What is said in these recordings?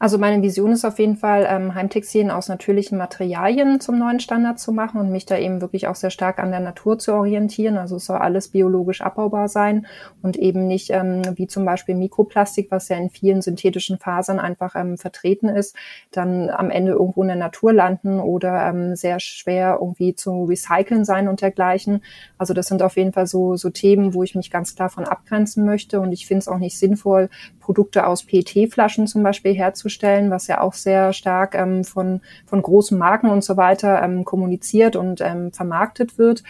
Also meine Vision ist auf jeden Fall, ähm, Heimtextilien aus natürlichen Materialien zum neuen Standard zu machen und mich da eben wirklich auch sehr stark an der Natur zu orientieren. Also es soll alles biologisch abbaubar sein und eben nicht ähm, wie zum Beispiel Mikroplastik, was ja in vielen synthetischen Fasern einfach ähm, vertreten ist, dann am Ende irgendwo in der Natur landen oder ähm, sehr schwer irgendwie zu recyceln sein und dergleichen. Also das sind auf jeden Fall so, so Themen, wo ich mich ganz klar von abgrenzen möchte und ich finde es auch nicht sinnvoll, Produkte aus PET-Flaschen zum Beispiel herzustellen was ja auch sehr stark ähm, von, von großen Marken und so weiter ähm, kommuniziert und ähm, vermarktet wird,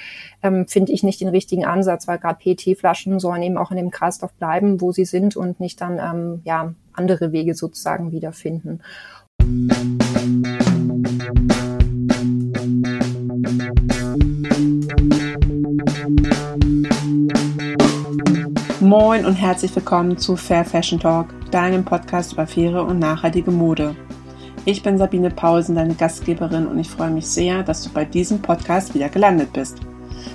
ähm, finde ich nicht den richtigen Ansatz, weil gerade PET-Flaschen sollen eben auch in dem Kreislauf bleiben, wo sie sind und nicht dann ähm, ja andere Wege sozusagen wiederfinden. Moin und herzlich willkommen zu Fair Fashion Talk, deinem Podcast über faire und nachhaltige Mode. Ich bin Sabine Pausen, deine Gastgeberin und ich freue mich sehr, dass du bei diesem Podcast wieder gelandet bist.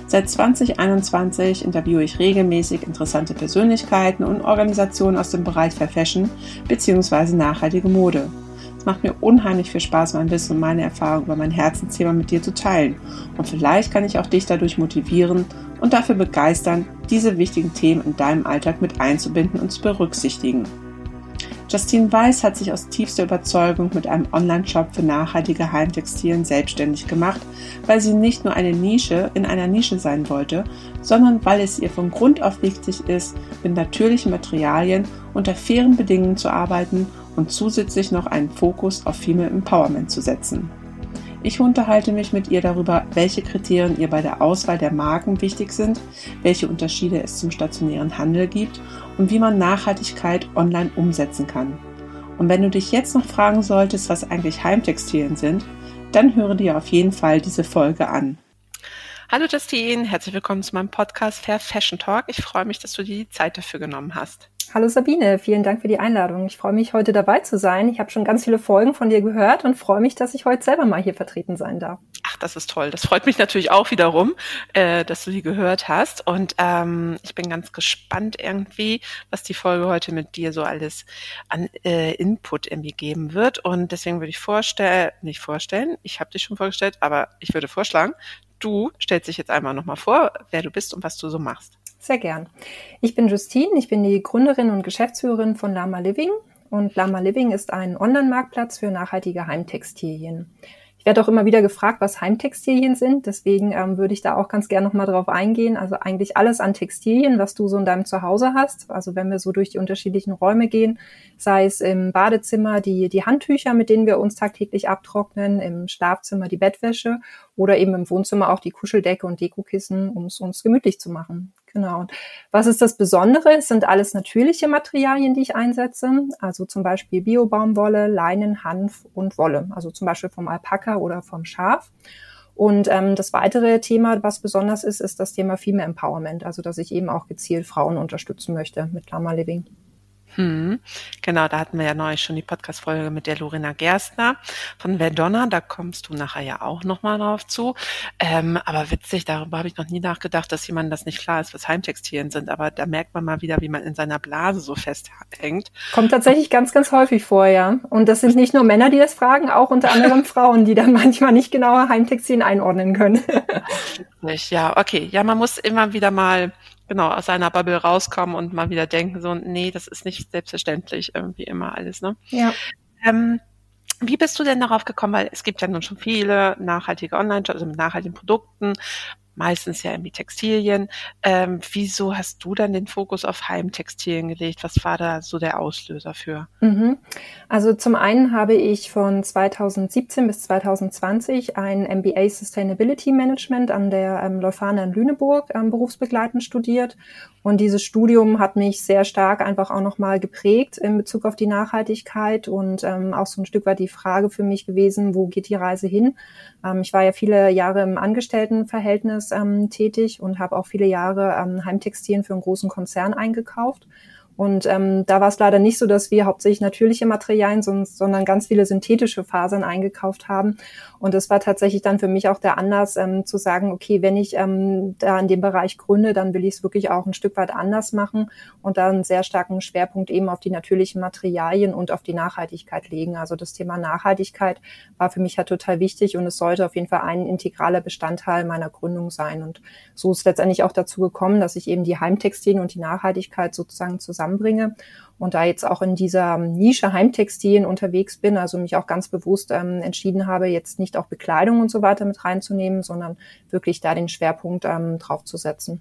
Seit 2021 interviewe ich regelmäßig interessante Persönlichkeiten und Organisationen aus dem Bereich Fair Fashion bzw. nachhaltige Mode. Es macht mir unheimlich viel Spaß, mein Wissen und meine Erfahrung über mein Herzensthema mit dir zu teilen. Und vielleicht kann ich auch dich dadurch motivieren und dafür begeistern, diese wichtigen Themen in deinem Alltag mit einzubinden und zu berücksichtigen. Justine Weiss hat sich aus tiefster Überzeugung mit einem Online-Shop für nachhaltige Heimtextilien selbstständig gemacht, weil sie nicht nur eine Nische in einer Nische sein wollte, sondern weil es ihr von Grund auf wichtig ist, mit natürlichen Materialien unter fairen Bedingungen zu arbeiten und zusätzlich noch einen Fokus auf Female Empowerment zu setzen. Ich unterhalte mich mit ihr darüber, welche Kriterien ihr bei der Auswahl der Marken wichtig sind, welche Unterschiede es zum stationären Handel gibt und wie man Nachhaltigkeit online umsetzen kann. Und wenn du dich jetzt noch fragen solltest, was eigentlich Heimtextilien sind, dann höre dir auf jeden Fall diese Folge an. Hallo Justine, herzlich willkommen zu meinem Podcast Fair Fashion Talk. Ich freue mich, dass du dir die Zeit dafür genommen hast. Hallo Sabine, vielen Dank für die Einladung. Ich freue mich, heute dabei zu sein. Ich habe schon ganz viele Folgen von dir gehört und freue mich, dass ich heute selber mal hier vertreten sein darf. Ach, das ist toll. Das freut mich natürlich auch wiederum, äh, dass du die gehört hast. Und ähm, ich bin ganz gespannt irgendwie, was die Folge heute mit dir so alles an äh, Input irgendwie geben wird. Und deswegen würde ich vorstellen, nicht vorstellen, ich habe dich schon vorgestellt, aber ich würde vorschlagen, du stellst dich jetzt einmal nochmal vor, wer du bist und was du so machst. Sehr gern. Ich bin Justine, ich bin die Gründerin und Geschäftsführerin von Lama Living und Lama Living ist ein Online-Marktplatz für nachhaltige Heimtextilien. Ich werde auch immer wieder gefragt, was Heimtextilien sind. Deswegen ähm, würde ich da auch ganz gerne nochmal drauf eingehen. Also eigentlich alles an Textilien, was du so in deinem Zuhause hast. Also wenn wir so durch die unterschiedlichen Räume gehen, sei es im Badezimmer die, die Handtücher, mit denen wir uns tagtäglich abtrocknen, im Schlafzimmer die Bettwäsche oder eben im Wohnzimmer auch die Kuscheldecke und Dekokissen, um es uns gemütlich zu machen. Genau. Und was ist das Besondere? Es sind alles natürliche Materialien, die ich einsetze. Also zum Beispiel Biobaumwolle, Leinen, Hanf und Wolle. Also zum Beispiel vom Alpaka oder vom Schaf. Und ähm, das weitere Thema, was besonders ist, ist das Thema Female Empowerment. Also dass ich eben auch gezielt Frauen unterstützen möchte mit Lama Living. Hm, genau, da hatten wir ja neulich schon die Podcast-Folge mit der Lorena Gerstner von Verdonna. Da kommst du nachher ja auch nochmal drauf zu. Ähm, aber witzig, darüber habe ich noch nie nachgedacht, dass jemand das nicht klar ist, was Heimtextilien sind. Aber da merkt man mal wieder, wie man in seiner Blase so festhängt. Kommt tatsächlich ganz, ganz häufig vor, ja. Und das sind nicht nur Männer, die das fragen, auch unter anderem Frauen, die dann manchmal nicht genauer Heimtextilien einordnen können. ja, okay. Ja, man muss immer wieder mal genau aus seiner Bubble rauskommen und mal wieder denken, so, nee, das ist nicht selbstverständlich irgendwie immer alles, ne? Ja. Ähm, wie bist du denn darauf gekommen? Weil es gibt ja nun schon viele nachhaltige Online-Shops, also mit nachhaltigen Produkten meistens ja irgendwie Textilien. Ähm, wieso hast du dann den Fokus auf Heimtextilien gelegt? Was war da so der Auslöser für? Mhm. Also zum einen habe ich von 2017 bis 2020 ein MBA Sustainability Management an der ähm, Leuphana in Lüneburg ähm, berufsbegleitend studiert. Und dieses Studium hat mich sehr stark einfach auch nochmal geprägt in Bezug auf die Nachhaltigkeit und ähm, auch so ein Stück weit die Frage für mich gewesen, wo geht die Reise hin? Ähm, ich war ja viele Jahre im Angestelltenverhältnis ähm, tätig und habe auch viele Jahre ähm, Heimtextilien für einen großen Konzern eingekauft. Und ähm, da war es leider nicht so, dass wir hauptsächlich natürliche Materialien, sondern ganz viele synthetische Fasern eingekauft haben. Und das war tatsächlich dann für mich auch der Anlass ähm, zu sagen, okay, wenn ich ähm, da in dem Bereich gründe, dann will ich es wirklich auch ein Stück weit anders machen und da einen sehr starken Schwerpunkt eben auf die natürlichen Materialien und auf die Nachhaltigkeit legen. Also das Thema Nachhaltigkeit war für mich halt total wichtig und es sollte auf jeden Fall ein integraler Bestandteil meiner Gründung sein. Und so ist letztendlich auch dazu gekommen, dass ich eben die Heimtextilien und die Nachhaltigkeit sozusagen zusammen zusammenbringe und da jetzt auch in dieser Nische Heimtextilien unterwegs bin, also mich auch ganz bewusst ähm, entschieden habe, jetzt nicht auch Bekleidung und so weiter mit reinzunehmen, sondern wirklich da den Schwerpunkt ähm, drauf zu setzen.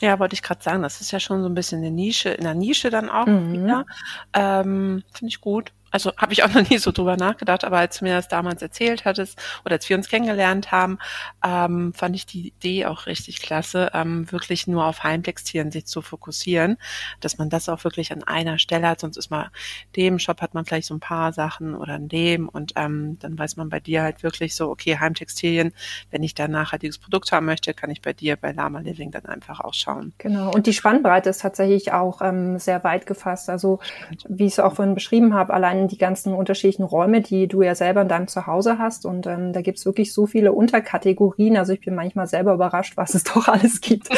Ja, wollte ich gerade sagen, das ist ja schon so ein bisschen eine Nische, in der Nische dann auch mhm. wieder. Ähm, Finde ich gut also habe ich auch noch nie so drüber nachgedacht, aber als du mir das damals erzählt hattest oder als wir uns kennengelernt haben, ähm, fand ich die Idee auch richtig klasse, ähm, wirklich nur auf Heimtextilien sich zu fokussieren, dass man das auch wirklich an einer Stelle hat, sonst ist mal dem Shop hat man vielleicht so ein paar Sachen oder in dem und ähm, dann weiß man bei dir halt wirklich so, okay, Heimtextilien, wenn ich da ein nachhaltiges Produkt haben möchte, kann ich bei dir bei Lama Living dann einfach auch schauen. Genau, und die Spannbreite ist tatsächlich auch ähm, sehr weit gefasst, also wie ich es auch vorhin beschrieben habe, allein die ganzen unterschiedlichen Räume, die du ja selber in deinem Zuhause hast. Und ähm, da gibt's wirklich so viele Unterkategorien. Also ich bin manchmal selber überrascht, was es doch alles gibt.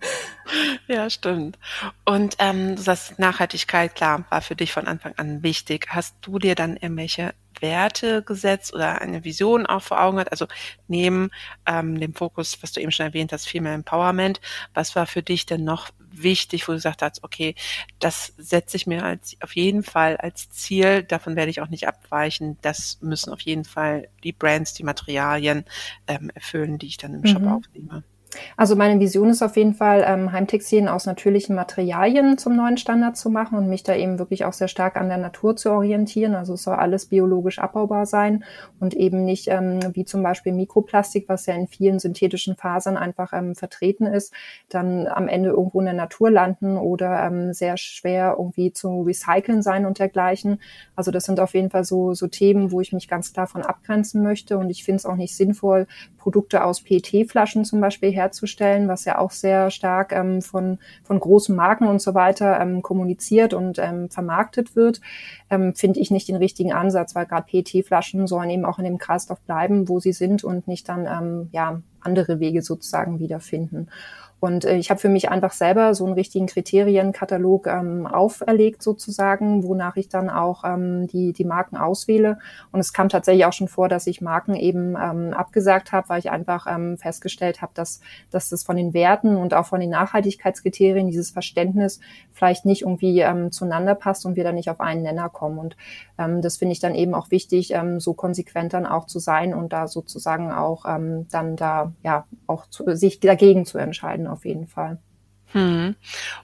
ja, stimmt. Und ähm, das Nachhaltigkeit, klar, war für dich von Anfang an wichtig. Hast du dir dann irgendwelche Werte gesetzt oder eine Vision auch vor Augen hat. Also neben ähm, dem Fokus, was du eben schon erwähnt hast, Female Empowerment, was war für dich denn noch wichtig, wo du gesagt hast, okay, das setze ich mir als, auf jeden Fall als Ziel, davon werde ich auch nicht abweichen. Das müssen auf jeden Fall die Brands, die Materialien ähm, erfüllen, die ich dann im mhm. Shop aufnehme. Also meine Vision ist auf jeden Fall, ähm, Heimtextilien aus natürlichen Materialien zum neuen Standard zu machen und mich da eben wirklich auch sehr stark an der Natur zu orientieren. Also es soll alles biologisch abbaubar sein und eben nicht ähm, wie zum Beispiel Mikroplastik, was ja in vielen synthetischen Fasern einfach ähm, vertreten ist, dann am Ende irgendwo in der Natur landen oder ähm, sehr schwer irgendwie zu recyceln sein und dergleichen. Also das sind auf jeden Fall so, so Themen, wo ich mich ganz klar von abgrenzen möchte und ich finde es auch nicht sinnvoll, Produkte aus PET-Flaschen zum Beispiel herzustellen, was ja auch sehr stark ähm, von, von großen Marken und so weiter ähm, kommuniziert und ähm, vermarktet wird, ähm, finde ich nicht den richtigen Ansatz, weil gerade PET-Flaschen sollen eben auch in dem Kreislauf bleiben, wo sie sind und nicht dann ähm, ja andere Wege sozusagen wiederfinden. Und äh, ich habe für mich einfach selber so einen richtigen Kriterienkatalog ähm, auferlegt sozusagen, wonach ich dann auch ähm, die, die Marken auswähle. Und es kam tatsächlich auch schon vor, dass ich Marken eben ähm, abgesagt habe, weil ich einfach ähm, festgestellt habe, dass, dass das von den Werten und auch von den Nachhaltigkeitskriterien, dieses Verständnis vielleicht nicht irgendwie ähm, zueinander passt und wir dann nicht auf einen Nenner kommen. Und ähm, das finde ich dann eben auch wichtig, ähm, so konsequent dann auch zu sein und da sozusagen auch ähm, dann da ja auch zu, sich dagegen zu entscheiden auf jeden Fall. Hm.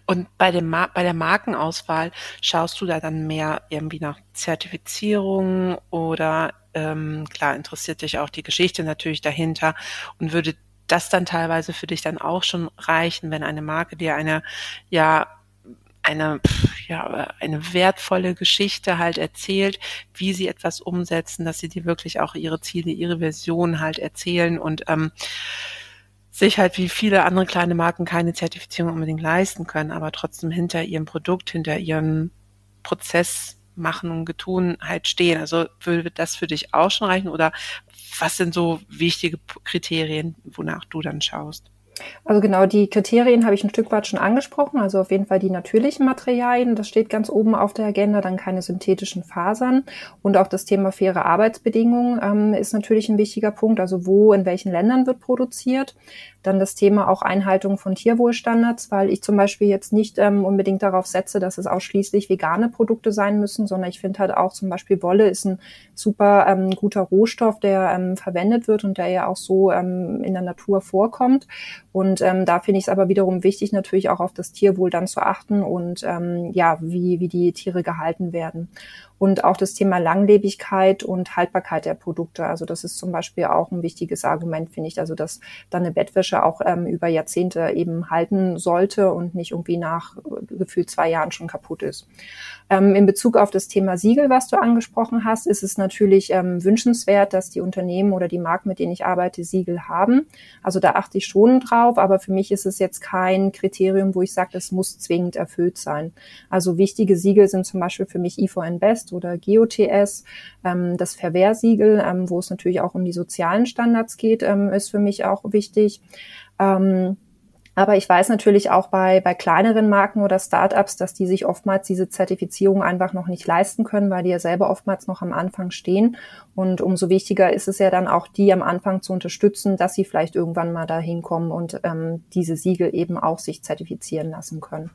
Und bei, dem bei der Markenauswahl schaust du da dann mehr irgendwie nach Zertifizierung oder ähm, klar interessiert dich auch die Geschichte natürlich dahinter und würde das dann teilweise für dich dann auch schon reichen, wenn eine Marke dir eine ja eine ja eine wertvolle Geschichte halt erzählt, wie sie etwas umsetzen, dass sie dir wirklich auch ihre Ziele, ihre Version halt erzählen und ähm, sich halt wie viele andere kleine Marken keine Zertifizierung unbedingt leisten können, aber trotzdem hinter ihrem Produkt, hinter ihrem Prozess machen und getun halt stehen. Also würde das für dich auch schon reichen oder was sind so wichtige Kriterien, wonach du dann schaust? Also genau, die Kriterien habe ich ein Stück weit schon angesprochen. Also auf jeden Fall die natürlichen Materialien, das steht ganz oben auf der Agenda, dann keine synthetischen Fasern. Und auch das Thema faire Arbeitsbedingungen ähm, ist natürlich ein wichtiger Punkt. Also wo, in welchen Ländern wird produziert. Dann das Thema auch Einhaltung von Tierwohlstandards, weil ich zum Beispiel jetzt nicht ähm, unbedingt darauf setze, dass es ausschließlich vegane Produkte sein müssen, sondern ich finde halt auch zum Beispiel Wolle ist ein super ähm, guter Rohstoff, der ähm, verwendet wird und der ja auch so ähm, in der Natur vorkommt. Und ähm, da finde ich es aber wiederum wichtig, natürlich auch auf das Tierwohl dann zu achten und ähm, ja, wie, wie die Tiere gehalten werden und auch das Thema Langlebigkeit und Haltbarkeit der Produkte. Also das ist zum Beispiel auch ein wichtiges Argument, finde ich. Also dass dann eine Bettwäsche auch ähm, über Jahrzehnte eben halten sollte und nicht irgendwie nach äh, gefühlt zwei Jahren schon kaputt ist. Ähm, in Bezug auf das Thema Siegel, was du angesprochen hast, ist es natürlich ähm, wünschenswert, dass die Unternehmen oder die Marken, mit denen ich arbeite, Siegel haben. Also da achte ich schon drauf drauf, aber für mich ist es jetzt kein Kriterium, wo ich sage, es muss zwingend erfüllt sein. Also wichtige Siegel sind zum Beispiel für mich IVN Best oder GOTS. Ähm, das Verwehrsiegel, ähm, wo es natürlich auch um die sozialen Standards geht, ähm, ist für mich auch wichtig. Ähm, aber ich weiß natürlich auch bei, bei kleineren Marken oder Startups, dass die sich oftmals diese Zertifizierung einfach noch nicht leisten können, weil die ja selber oftmals noch am Anfang stehen. Und umso wichtiger ist es ja dann auch, die am Anfang zu unterstützen, dass sie vielleicht irgendwann mal dahin kommen und ähm, diese Siegel eben auch sich zertifizieren lassen können.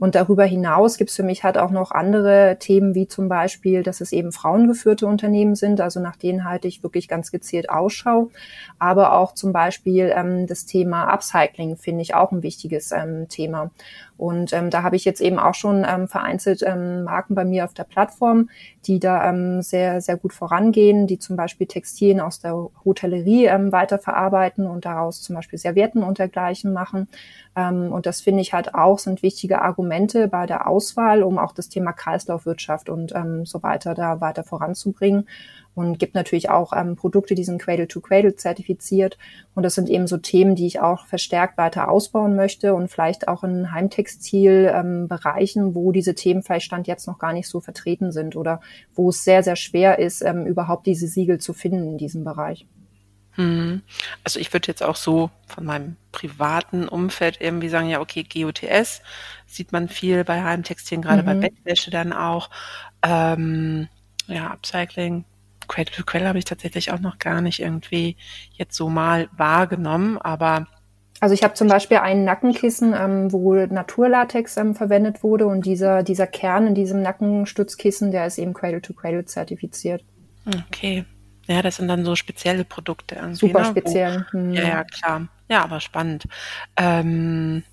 Und darüber hinaus gibt es für mich halt auch noch andere Themen, wie zum Beispiel, dass es eben frauengeführte Unternehmen sind, also nach denen halte ich wirklich ganz gezielt Ausschau. Aber auch zum Beispiel ähm, das Thema Upcycling finde ich auch ein wichtiges ähm, Thema. Und ähm, da habe ich jetzt eben auch schon ähm, vereinzelt ähm, Marken bei mir auf der Plattform, die da ähm, sehr, sehr gut vorangehen, die zum Beispiel Textilien aus der Hotellerie ähm, weiterverarbeiten und daraus zum Beispiel Servietten und dergleichen machen. Ähm, und das finde ich halt auch, sind wichtige Argumente bei der Auswahl, um auch das Thema Kreislaufwirtschaft und ähm, so weiter da weiter voranzubringen und gibt natürlich auch ähm, Produkte, die sind Cradle to Cradle zertifiziert. Und das sind eben so Themen, die ich auch verstärkt weiter ausbauen möchte und vielleicht auch in Heimtextil-Bereichen, ähm, wo diese Themen vielleicht Stand jetzt noch gar nicht so vertreten sind oder wo es sehr, sehr schwer ist, ähm, überhaupt diese Siegel zu finden in diesem Bereich. Hm. Also ich würde jetzt auch so von meinem privaten Umfeld irgendwie sagen, ja, okay, GOTS sieht man viel bei Heimtextilien, gerade mhm. bei Bettwäsche dann auch. Ähm, ja, Upcycling, Cradle to Cradle habe ich tatsächlich auch noch gar nicht irgendwie jetzt so mal wahrgenommen, aber also ich habe zum Beispiel ein Nackenkissen, ähm, wo Naturlatex ähm, verwendet wurde und dieser, dieser Kern in diesem Nackenstützkissen, der ist eben Cradle to Cradle zertifiziert. Okay. Ja, das sind dann so spezielle Produkte. Super ne? speziell. Wo, hm. Ja, ja, klar. Ja, aber spannend. Ähm,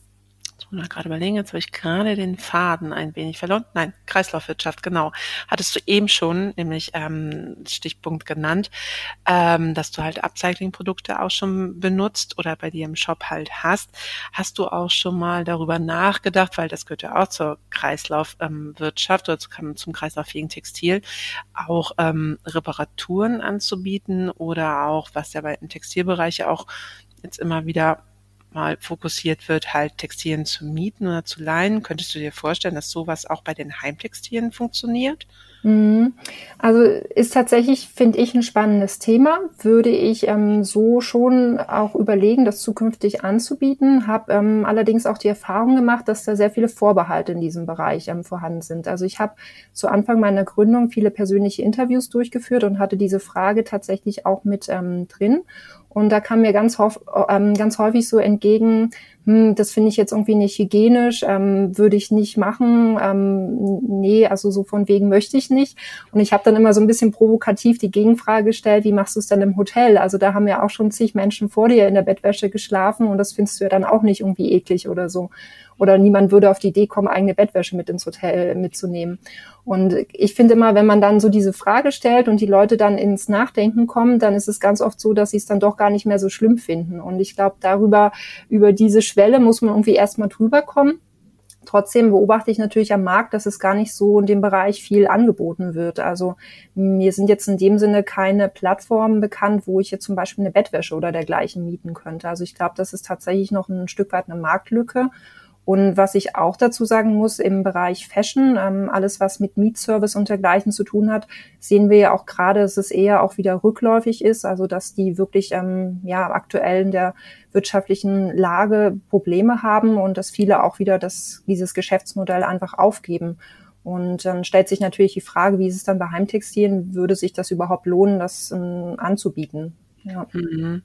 muss mal gerade überlegen, jetzt habe ich gerade den Faden ein wenig verloren. Nein, Kreislaufwirtschaft, genau. Hattest du eben schon, nämlich ähm, Stichpunkt genannt, ähm, dass du halt Upcycling-Produkte auch schon benutzt oder bei dir im Shop halt hast. Hast du auch schon mal darüber nachgedacht, weil das gehört ja auch zur Kreislaufwirtschaft ähm, oder zu, zum kreislauffähigen Textil, auch ähm, Reparaturen anzubieten oder auch, was ja bei im Textilbereich auch jetzt immer wieder mal fokussiert wird, halt Textilien zu mieten oder zu leihen. Könntest du dir vorstellen, dass sowas auch bei den Heimtextilien funktioniert? Mhm. Also ist tatsächlich, finde ich, ein spannendes Thema. Würde ich ähm, so schon auch überlegen, das zukünftig anzubieten. Habe ähm, allerdings auch die Erfahrung gemacht, dass da sehr viele Vorbehalte in diesem Bereich ähm, vorhanden sind. Also ich habe zu Anfang meiner Gründung viele persönliche Interviews durchgeführt und hatte diese Frage tatsächlich auch mit ähm, drin. Und da kam mir ganz, ähm, ganz häufig so entgegen, hm, das finde ich jetzt irgendwie nicht hygienisch, ähm, würde ich nicht machen, ähm, nee, also so von wegen möchte ich nicht. Und ich habe dann immer so ein bisschen provokativ die Gegenfrage gestellt, wie machst du es denn im Hotel? Also da haben ja auch schon zig Menschen vor dir in der Bettwäsche geschlafen und das findest du ja dann auch nicht irgendwie eklig oder so oder niemand würde auf die Idee kommen, eigene Bettwäsche mit ins Hotel mitzunehmen. Und ich finde immer, wenn man dann so diese Frage stellt und die Leute dann ins Nachdenken kommen, dann ist es ganz oft so, dass sie es dann doch gar nicht mehr so schlimm finden. Und ich glaube, darüber, über diese Schwelle muss man irgendwie erstmal drüber kommen. Trotzdem beobachte ich natürlich am Markt, dass es gar nicht so in dem Bereich viel angeboten wird. Also mir sind jetzt in dem Sinne keine Plattformen bekannt, wo ich jetzt zum Beispiel eine Bettwäsche oder dergleichen mieten könnte. Also ich glaube, das ist tatsächlich noch ein Stück weit eine Marktlücke. Und was ich auch dazu sagen muss, im Bereich Fashion, ähm, alles was mit Mietservice und dergleichen zu tun hat, sehen wir ja auch gerade, dass es eher auch wieder rückläufig ist, also dass die wirklich ähm, ja aktuell in der wirtschaftlichen Lage Probleme haben und dass viele auch wieder das, dieses Geschäftsmodell einfach aufgeben. Und dann stellt sich natürlich die Frage, wie ist es dann bei Heimtextilien? Würde sich das überhaupt lohnen, das ähm, anzubieten? Ja. Mhm.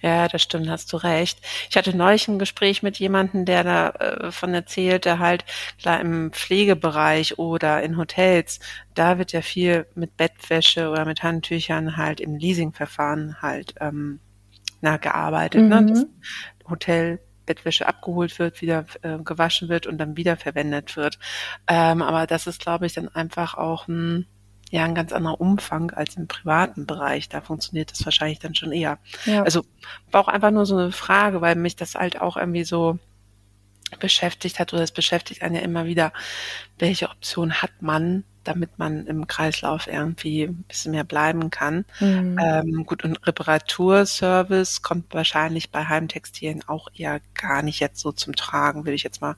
ja, das stimmt, hast du recht. Ich hatte neulich ein Gespräch mit jemandem, der davon äh, erzählt, der halt klar im Pflegebereich oder in Hotels, da wird ja viel mit Bettwäsche oder mit Handtüchern halt im Leasingverfahren halt ähm, na, gearbeitet. Ne? Mhm. Ne? Das Hotel Bettwäsche abgeholt wird, wieder äh, gewaschen wird und dann wieder verwendet wird. Ähm, aber das ist, glaube ich, dann einfach auch ein ja ein ganz anderer Umfang als im privaten Bereich. Da funktioniert das wahrscheinlich dann schon eher. Ja. Also war auch einfach nur so eine Frage, weil mich das halt auch irgendwie so beschäftigt hat oder es beschäftigt einen ja immer wieder, welche Option hat man, damit man im Kreislauf irgendwie ein bisschen mehr bleiben kann. Mhm. Ähm, gut, und Reparaturservice kommt wahrscheinlich bei Heimtextilien auch eher gar nicht jetzt so zum Tragen, will ich jetzt mal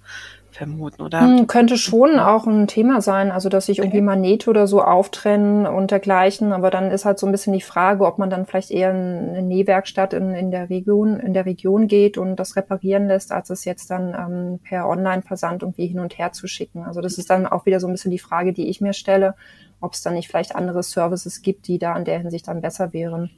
vermuten, oder? Hm, könnte schon auch ein Thema sein, also dass sich irgendwie mal Nähte oder so auftrennen und dergleichen, aber dann ist halt so ein bisschen die Frage, ob man dann vielleicht eher eine Nähwerkstatt in, in der Region, in der Region geht und das reparieren lässt, als es jetzt dann ähm, per Online-Versand irgendwie hin und her zu schicken. Also das ist dann auch wieder so ein bisschen die Frage, die ich mir stelle, ob es dann nicht vielleicht andere Services gibt, die da in der Hinsicht dann besser wären.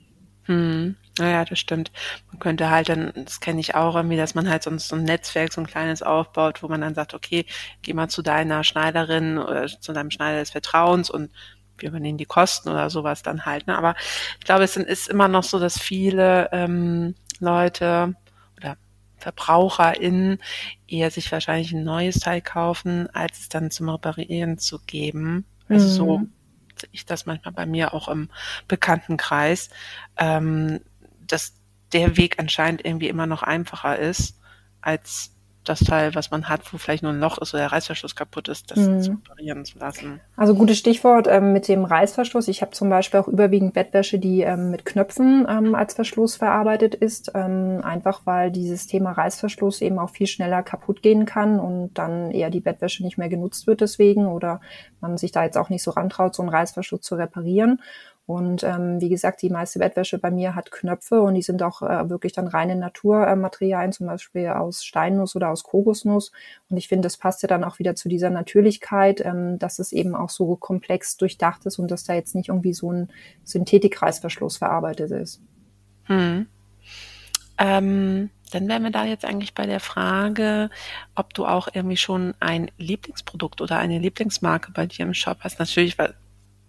Hm. Naja, das stimmt. Man könnte halt dann, das kenne ich auch irgendwie, dass man halt sonst so ein Netzwerk, so ein kleines aufbaut, wo man dann sagt, okay, geh mal zu deiner Schneiderin oder zu deinem Schneider des Vertrauens und wir übernehmen die Kosten oder sowas dann halt. Ne? Aber ich glaube, es ist immer noch so, dass viele ähm, Leute oder VerbraucherInnen eher sich wahrscheinlich ein neues Teil kaufen, als es dann zum Reparieren zu geben. Also mhm. so ich das manchmal bei mir auch im Bekanntenkreis, ähm, dass der Weg anscheinend irgendwie immer noch einfacher ist, als das Teil, was man hat, wo vielleicht nur ein Loch ist oder der Reißverschluss kaputt ist, das mhm. zu reparieren zu lassen. Also gutes Stichwort ähm, mit dem Reißverschluss. Ich habe zum Beispiel auch überwiegend Bettwäsche, die ähm, mit Knöpfen ähm, als Verschluss verarbeitet ist, ähm, einfach weil dieses Thema Reißverschluss eben auch viel schneller kaputt gehen kann und dann eher die Bettwäsche nicht mehr genutzt wird deswegen oder man sich da jetzt auch nicht so rantraut, so einen Reißverschluss zu reparieren. Und ähm, wie gesagt, die meiste Bettwäsche bei mir hat Knöpfe und die sind auch äh, wirklich dann reine Naturmaterialien, zum Beispiel aus Steinnuss oder aus Kokosnuss. Und ich finde, das passt ja dann auch wieder zu dieser Natürlichkeit, ähm, dass es eben auch so komplex durchdacht ist und dass da jetzt nicht irgendwie so ein Synthetikreißverschluss verarbeitet ist. Hm. Ähm, dann wären wir da jetzt eigentlich bei der Frage, ob du auch irgendwie schon ein Lieblingsprodukt oder eine Lieblingsmarke bei dir im Shop hast. Natürlich, weil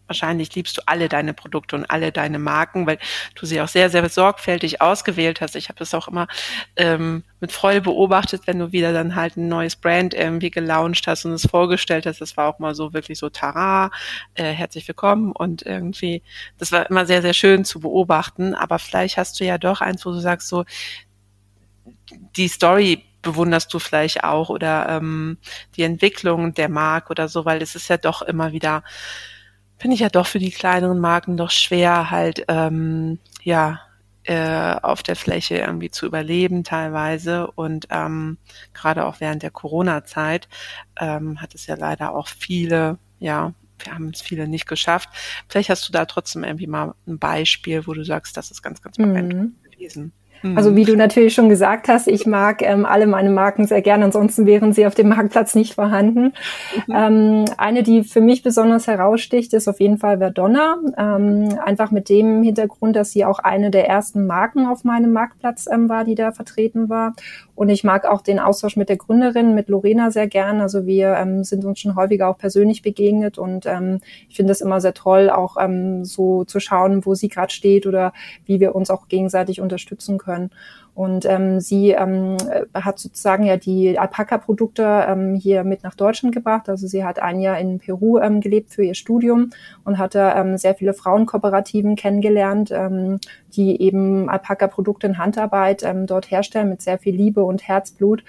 wahrscheinlich liebst du alle deine Produkte und alle deine Marken, weil du sie auch sehr, sehr sorgfältig ausgewählt hast. Ich habe das auch immer ähm, mit Freude beobachtet, wenn du wieder dann halt ein neues Brand irgendwie gelauncht hast und es vorgestellt hast. Das war auch mal so wirklich so Tara, äh, herzlich willkommen und irgendwie, das war immer sehr, sehr schön zu beobachten. Aber vielleicht hast du ja doch eins, wo du sagst so, die Story bewunderst du vielleicht auch oder ähm, die Entwicklung der Marke oder so, weil es ist ja doch immer wieder finde ich ja doch für die kleineren Marken doch schwer, halt ähm, ja äh, auf der Fläche irgendwie zu überleben teilweise. Und ähm, gerade auch während der Corona-Zeit ähm, hat es ja leider auch viele, ja, wir haben es viele nicht geschafft. Vielleicht hast du da trotzdem irgendwie mal ein Beispiel, wo du sagst, das ist ganz, ganz beeindruckend mhm. gewesen. Also wie du natürlich schon gesagt hast, ich mag ähm, alle meine Marken sehr gerne, ansonsten wären sie auf dem Marktplatz nicht vorhanden. Mhm. Ähm, eine, die für mich besonders heraussticht, ist auf jeden Fall Verdonna. Ähm, einfach mit dem Hintergrund, dass sie auch eine der ersten Marken auf meinem Marktplatz ähm, war, die da vertreten war. Und ich mag auch den Austausch mit der Gründerin, mit Lorena sehr gern. Also wir ähm, sind uns schon häufiger auch persönlich begegnet und ähm, ich finde es immer sehr toll, auch so zu schauen, wo sie gerade steht oder wie wir uns auch gegenseitig unterstützen können. Und ähm, sie ähm, hat sozusagen ja die Alpaka-Produkte ähm, hier mit nach Deutschland gebracht. Also sie hat ein Jahr in Peru ähm, gelebt für ihr Studium und hatte ähm, sehr viele Frauenkooperativen kennengelernt, ähm, die eben Alpaka-Produkte in Handarbeit ähm, dort herstellen mit sehr viel Liebe und Herzblut.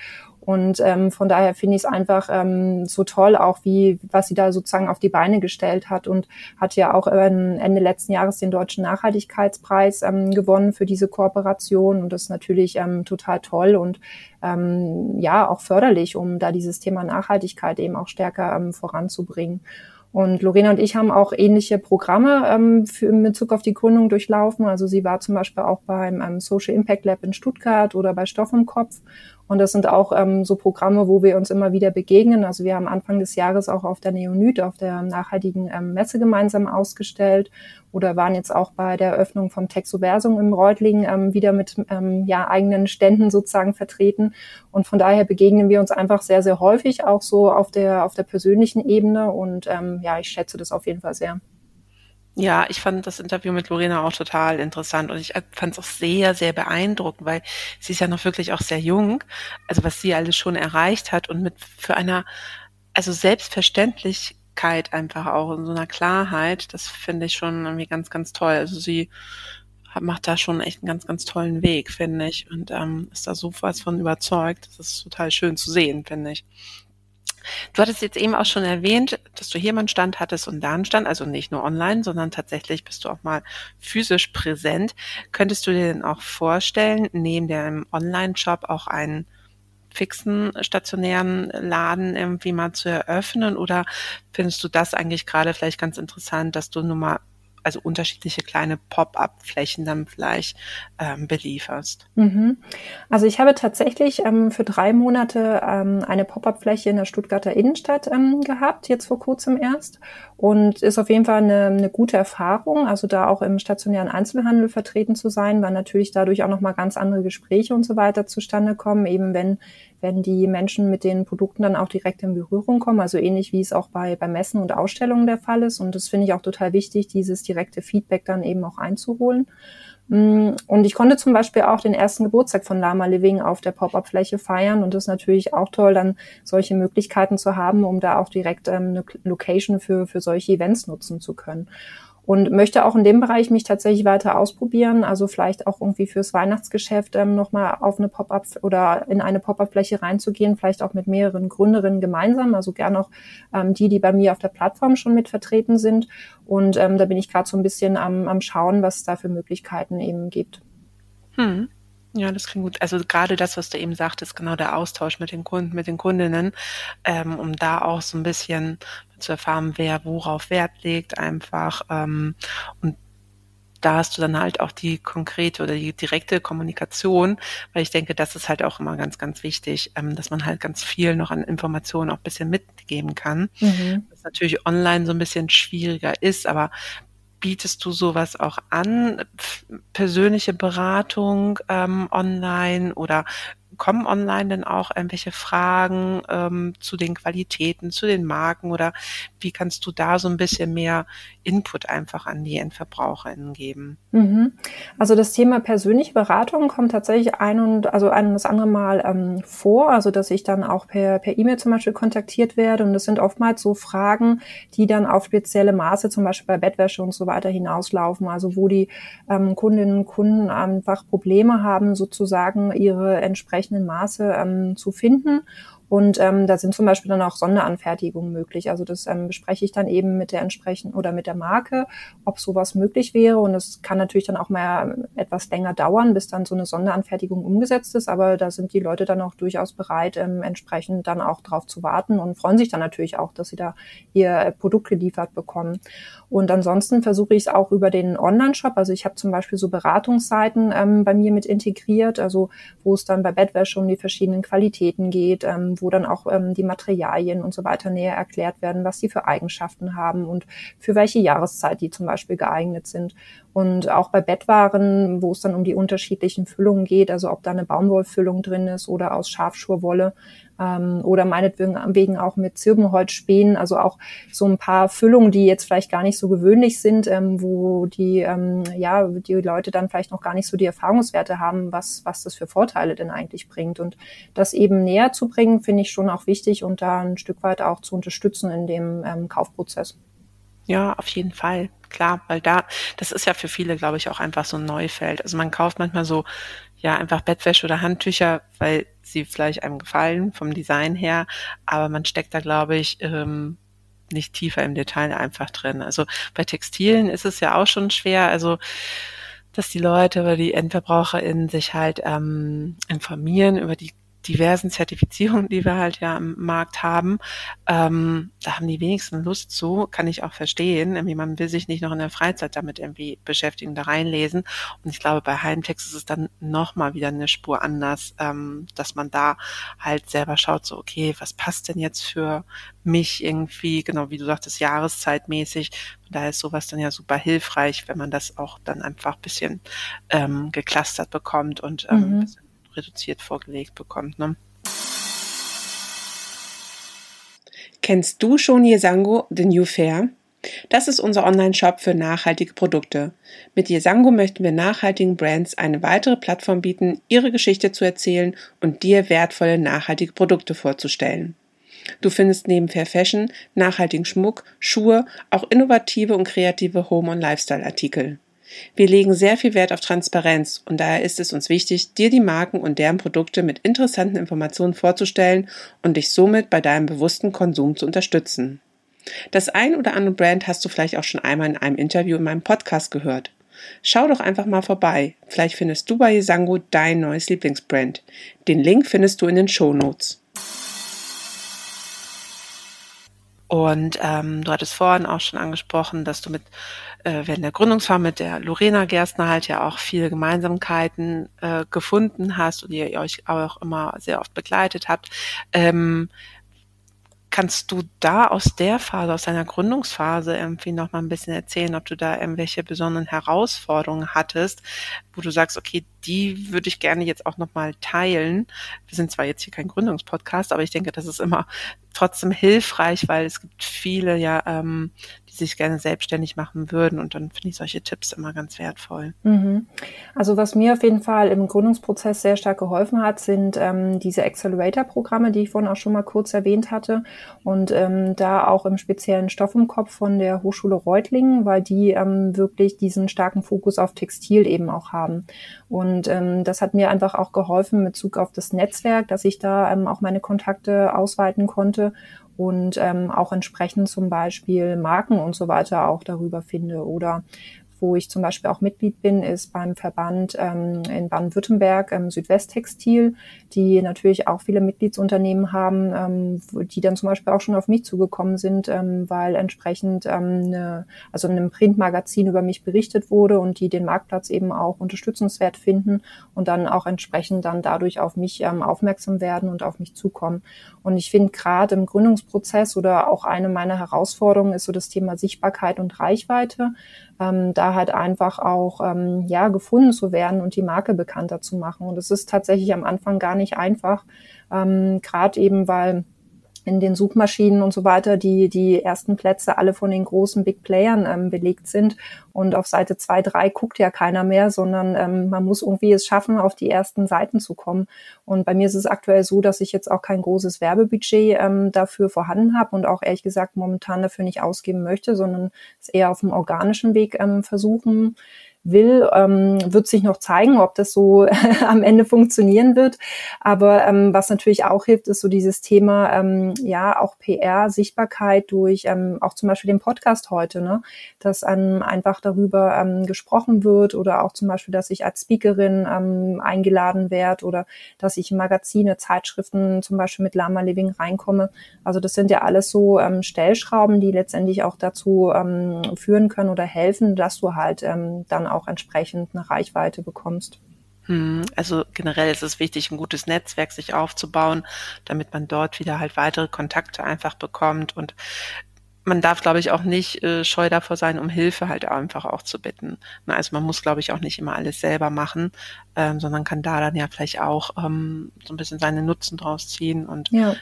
Und ähm, von daher finde ich es einfach ähm, so toll, auch wie was sie da sozusagen auf die Beine gestellt hat und hat ja auch ähm, Ende letzten Jahres den deutschen Nachhaltigkeitspreis ähm, gewonnen für diese Kooperation und das ist natürlich ähm, total toll und ähm, ja auch förderlich, um da dieses Thema Nachhaltigkeit eben auch stärker ähm, voranzubringen. Und Lorena und ich haben auch ähnliche Programme ähm, für, in Bezug auf die Gründung durchlaufen. Also sie war zum Beispiel auch beim ähm, Social Impact Lab in Stuttgart oder bei Stoff im Kopf und das sind auch ähm, so Programme, wo wir uns immer wieder begegnen. Also wir haben Anfang des Jahres auch auf der Neonyt, auf der nachhaltigen ähm, Messe gemeinsam ausgestellt oder waren jetzt auch bei der Eröffnung vom Texoversum im Reutling ähm, wieder mit ähm, ja, eigenen Ständen sozusagen vertreten. Und von daher begegnen wir uns einfach sehr, sehr häufig, auch so auf der, auf der persönlichen Ebene. Und ähm, ja, ich schätze das auf jeden Fall sehr. Ja, ich fand das Interview mit Lorena auch total interessant und ich fand es auch sehr, sehr beeindruckend, weil sie ist ja noch wirklich auch sehr jung, also was sie alles schon erreicht hat und mit für einer, also Selbstverständlichkeit einfach auch in so einer Klarheit, das finde ich schon irgendwie ganz, ganz toll. Also sie macht da schon echt einen ganz, ganz tollen Weg, finde ich. Und ähm, ist da so was von überzeugt. Das ist total schön zu sehen, finde ich. Du hattest jetzt eben auch schon erwähnt, dass du hier mal einen Stand hattest und da einen Stand, also nicht nur online, sondern tatsächlich bist du auch mal physisch präsent. Könntest du dir denn auch vorstellen, neben dem Online-Shop auch einen fixen stationären Laden irgendwie mal zu eröffnen oder findest du das eigentlich gerade vielleicht ganz interessant, dass du nun mal also unterschiedliche kleine Pop-up-Flächen dann vielleicht ähm, belieferst. Mhm. Also ich habe tatsächlich ähm, für drei Monate ähm, eine Pop-up-Fläche in der Stuttgarter Innenstadt ähm, gehabt, jetzt vor kurzem erst. Und ist auf jeden Fall eine, eine gute Erfahrung, also da auch im stationären Einzelhandel vertreten zu sein, weil natürlich dadurch auch nochmal ganz andere Gespräche und so weiter zustande kommen, eben wenn wenn die Menschen mit den Produkten dann auch direkt in Berührung kommen, also ähnlich wie es auch bei, bei Messen und Ausstellungen der Fall ist. Und das finde ich auch total wichtig, dieses direkte Feedback dann eben auch einzuholen. Mm, und ich konnte zum Beispiel auch den ersten Geburtstag von Lama Living auf der Pop-up-Fläche feiern. Und das ist natürlich auch toll, dann solche Möglichkeiten zu haben, um da auch direkt ähm, eine Location für, für solche Events nutzen zu können und möchte auch in dem Bereich mich tatsächlich weiter ausprobieren. Also vielleicht auch irgendwie fürs Weihnachtsgeschäft ähm, nochmal auf eine Pop-up oder in eine Pop-up-Fläche reinzugehen, vielleicht auch mit mehreren Gründerinnen gemeinsam, also gern auch ähm, die, die bei mir auf der Plattform schon mit vertreten sind. Und ähm, da bin ich gerade so ein bisschen am, am Schauen, was es da für Möglichkeiten eben gibt. Hm. Ja, das klingt gut. Also gerade das, was du eben sagtest, genau der Austausch mit den Kunden, mit den Kundinnen, ähm, um da auch so ein bisschen zu erfahren, wer worauf Wert legt, einfach. Ähm, und da hast du dann halt auch die konkrete oder die direkte Kommunikation, weil ich denke, das ist halt auch immer ganz, ganz wichtig, ähm, dass man halt ganz viel noch an Informationen auch ein bisschen mitgeben kann. Mhm. Was natürlich online so ein bisschen schwieriger ist, aber bietest du sowas auch an, persönliche Beratung ähm, online oder kommen online denn auch irgendwelche Fragen ähm, zu den Qualitäten, zu den Marken oder wie kannst du da so ein bisschen mehr Input einfach an die Endverbraucherinnen geben? Mhm. Also das Thema persönliche Beratung kommt tatsächlich ein und also ein und das andere Mal ähm, vor, also dass ich dann auch per per E-Mail zum Beispiel kontaktiert werde und das sind oftmals so Fragen, die dann auf spezielle Maße, zum Beispiel bei Bettwäsche und so weiter hinauslaufen, also wo die ähm, Kundinnen und Kunden einfach Probleme haben, sozusagen ihre entsprechenden Maße ähm, zu finden und ähm, da sind zum Beispiel dann auch Sonderanfertigungen möglich. Also das ähm, bespreche ich dann eben mit der entsprechenden oder mit der Marke, ob sowas möglich wäre. Und es kann natürlich dann auch mal etwas länger dauern, bis dann so eine Sonderanfertigung umgesetzt ist. Aber da sind die Leute dann auch durchaus bereit, ähm, entsprechend dann auch drauf zu warten und freuen sich dann natürlich auch, dass sie da ihr Produkt geliefert bekommen. Und ansonsten versuche ich es auch über den Online-Shop. Also ich habe zum Beispiel so Beratungsseiten ähm, bei mir mit integriert, also wo es dann bei Bettwäsche um die verschiedenen Qualitäten geht, ähm, wo dann auch ähm, die Materialien und so weiter näher erklärt werden, was die für Eigenschaften haben und für welche Jahreszeit die zum Beispiel geeignet sind. Und auch bei Bettwaren, wo es dann um die unterschiedlichen Füllungen geht, also ob da eine Baumwollfüllung drin ist oder aus Schafschurwolle ähm, oder meinetwegen auch mit Zirbenholzspänen, also auch so ein paar Füllungen, die jetzt vielleicht gar nicht so gewöhnlich sind, ähm, wo die, ähm, ja, die Leute dann vielleicht noch gar nicht so die Erfahrungswerte haben, was, was das für Vorteile denn eigentlich bringt. Und das eben näher zu bringen, finde ich schon auch wichtig und da ein Stück weit auch zu unterstützen in dem ähm, Kaufprozess. Ja, auf jeden Fall. Klar, weil da, das ist ja für viele, glaube ich, auch einfach so ein Neufeld. Also man kauft manchmal so, ja, einfach Bettwäsche oder Handtücher, weil sie vielleicht einem gefallen vom Design her, aber man steckt da, glaube ich, ähm, nicht tiefer im Detail einfach drin. Also bei Textilien ist es ja auch schon schwer, also dass die Leute oder die EndverbraucherInnen sich halt ähm, informieren über die diversen Zertifizierungen, die wir halt ja am Markt haben, ähm, da haben die wenigsten Lust zu, kann ich auch verstehen. Irgendwie man will sich nicht noch in der Freizeit damit irgendwie beschäftigen, da reinlesen. Und ich glaube, bei Heimtext ist es dann nochmal wieder eine Spur anders, ähm, dass man da halt selber schaut, so, okay, was passt denn jetzt für mich irgendwie, genau wie du sagtest, jahreszeitmäßig. Da ist sowas dann ja super hilfreich, wenn man das auch dann einfach bisschen ähm, geklustert bekommt und ähm, mhm reduziert vorgelegt bekommt. Ne? Kennst du schon Yesango, The New Fair? Das ist unser Online-Shop für nachhaltige Produkte. Mit Yesango möchten wir nachhaltigen Brands eine weitere Plattform bieten, ihre Geschichte zu erzählen und dir wertvolle nachhaltige Produkte vorzustellen. Du findest neben Fair Fashion, nachhaltigen Schmuck, Schuhe auch innovative und kreative Home- und Lifestyle-Artikel. Wir legen sehr viel Wert auf Transparenz und daher ist es uns wichtig, dir die Marken und deren Produkte mit interessanten Informationen vorzustellen und dich somit bei deinem bewussten Konsum zu unterstützen. Das ein oder andere Brand hast du vielleicht auch schon einmal in einem Interview in meinem Podcast gehört. Schau doch einfach mal vorbei. Vielleicht findest du bei Yesango dein neues Lieblingsbrand. Den Link findest du in den Show Notes. Und ähm, du hattest vorhin auch schon angesprochen, dass du mit äh, während der Gründungsphase mit der Lorena Gerstner halt ja auch viele Gemeinsamkeiten äh, gefunden hast und ihr, ihr euch auch immer sehr oft begleitet habt. Ähm, Kannst du da aus der Phase, aus deiner Gründungsphase irgendwie noch mal ein bisschen erzählen, ob du da irgendwelche besonderen Herausforderungen hattest, wo du sagst, okay, die würde ich gerne jetzt auch noch mal teilen. Wir sind zwar jetzt hier kein Gründungspodcast, aber ich denke, das ist immer trotzdem hilfreich, weil es gibt viele ja, ähm, sich gerne selbstständig machen würden und dann finde ich solche Tipps immer ganz wertvoll. Mhm. Also was mir auf jeden Fall im Gründungsprozess sehr stark geholfen hat, sind ähm, diese Accelerator-Programme, die ich vorhin auch schon mal kurz erwähnt hatte und ähm, da auch im speziellen Stoff im Kopf von der Hochschule Reutlingen, weil die ähm, wirklich diesen starken Fokus auf Textil eben auch haben. Und ähm, das hat mir einfach auch geholfen mit Bezug auf das Netzwerk, dass ich da ähm, auch meine Kontakte ausweiten konnte und ähm, auch entsprechend zum Beispiel Marken und so weiter auch darüber finde oder wo ich zum Beispiel auch Mitglied bin, ist beim Verband ähm, in Baden-Württemberg ähm, Südwesttextil, die natürlich auch viele Mitgliedsunternehmen haben, ähm, die dann zum Beispiel auch schon auf mich zugekommen sind, ähm, weil entsprechend ähm, eine, also in einem Printmagazin über mich berichtet wurde und die den Marktplatz eben auch unterstützenswert finden und dann auch entsprechend dann dadurch auf mich ähm, aufmerksam werden und auf mich zukommen. Und ich finde gerade im Gründungsprozess oder auch eine meiner Herausforderungen ist so das Thema Sichtbarkeit und Reichweite ähm, da halt einfach auch ähm, ja gefunden zu werden und die Marke bekannter zu machen. Und es ist tatsächlich am Anfang gar nicht einfach, ähm, gerade eben weil in den Suchmaschinen und so weiter die, die ersten Plätze alle von den großen Big Playern ähm, belegt sind. Und auf Seite zwei drei guckt ja keiner mehr, sondern ähm, man muss irgendwie es schaffen, auf die ersten Seiten zu kommen. Und bei mir ist es aktuell so, dass ich jetzt auch kein großes Werbebudget ähm, dafür vorhanden habe und auch ehrlich gesagt momentan dafür nicht ausgeben möchte, sondern es eher auf dem organischen Weg ähm, versuchen will, ähm, wird sich noch zeigen, ob das so am Ende funktionieren wird. Aber ähm, was natürlich auch hilft, ist so dieses Thema, ähm, ja, auch PR, Sichtbarkeit durch ähm, auch zum Beispiel den Podcast heute, ne? dass ähm, einfach darüber ähm, gesprochen wird oder auch zum Beispiel, dass ich als Speakerin ähm, eingeladen werde oder dass ich in Magazine, Zeitschriften zum Beispiel mit Lama Living reinkomme. Also das sind ja alles so ähm, Stellschrauben, die letztendlich auch dazu ähm, führen können oder helfen, dass du halt ähm, dann auch auch entsprechend eine Reichweite bekommst. Hm, also generell ist es wichtig, ein gutes Netzwerk sich aufzubauen, damit man dort wieder halt weitere Kontakte einfach bekommt und man darf, glaube ich, auch nicht äh, scheu davor sein, um Hilfe halt einfach auch zu bitten. Also man muss, glaube ich, auch nicht immer alles selber machen, ähm, sondern kann da dann ja vielleicht auch ähm, so ein bisschen seine Nutzen draus ziehen und ja.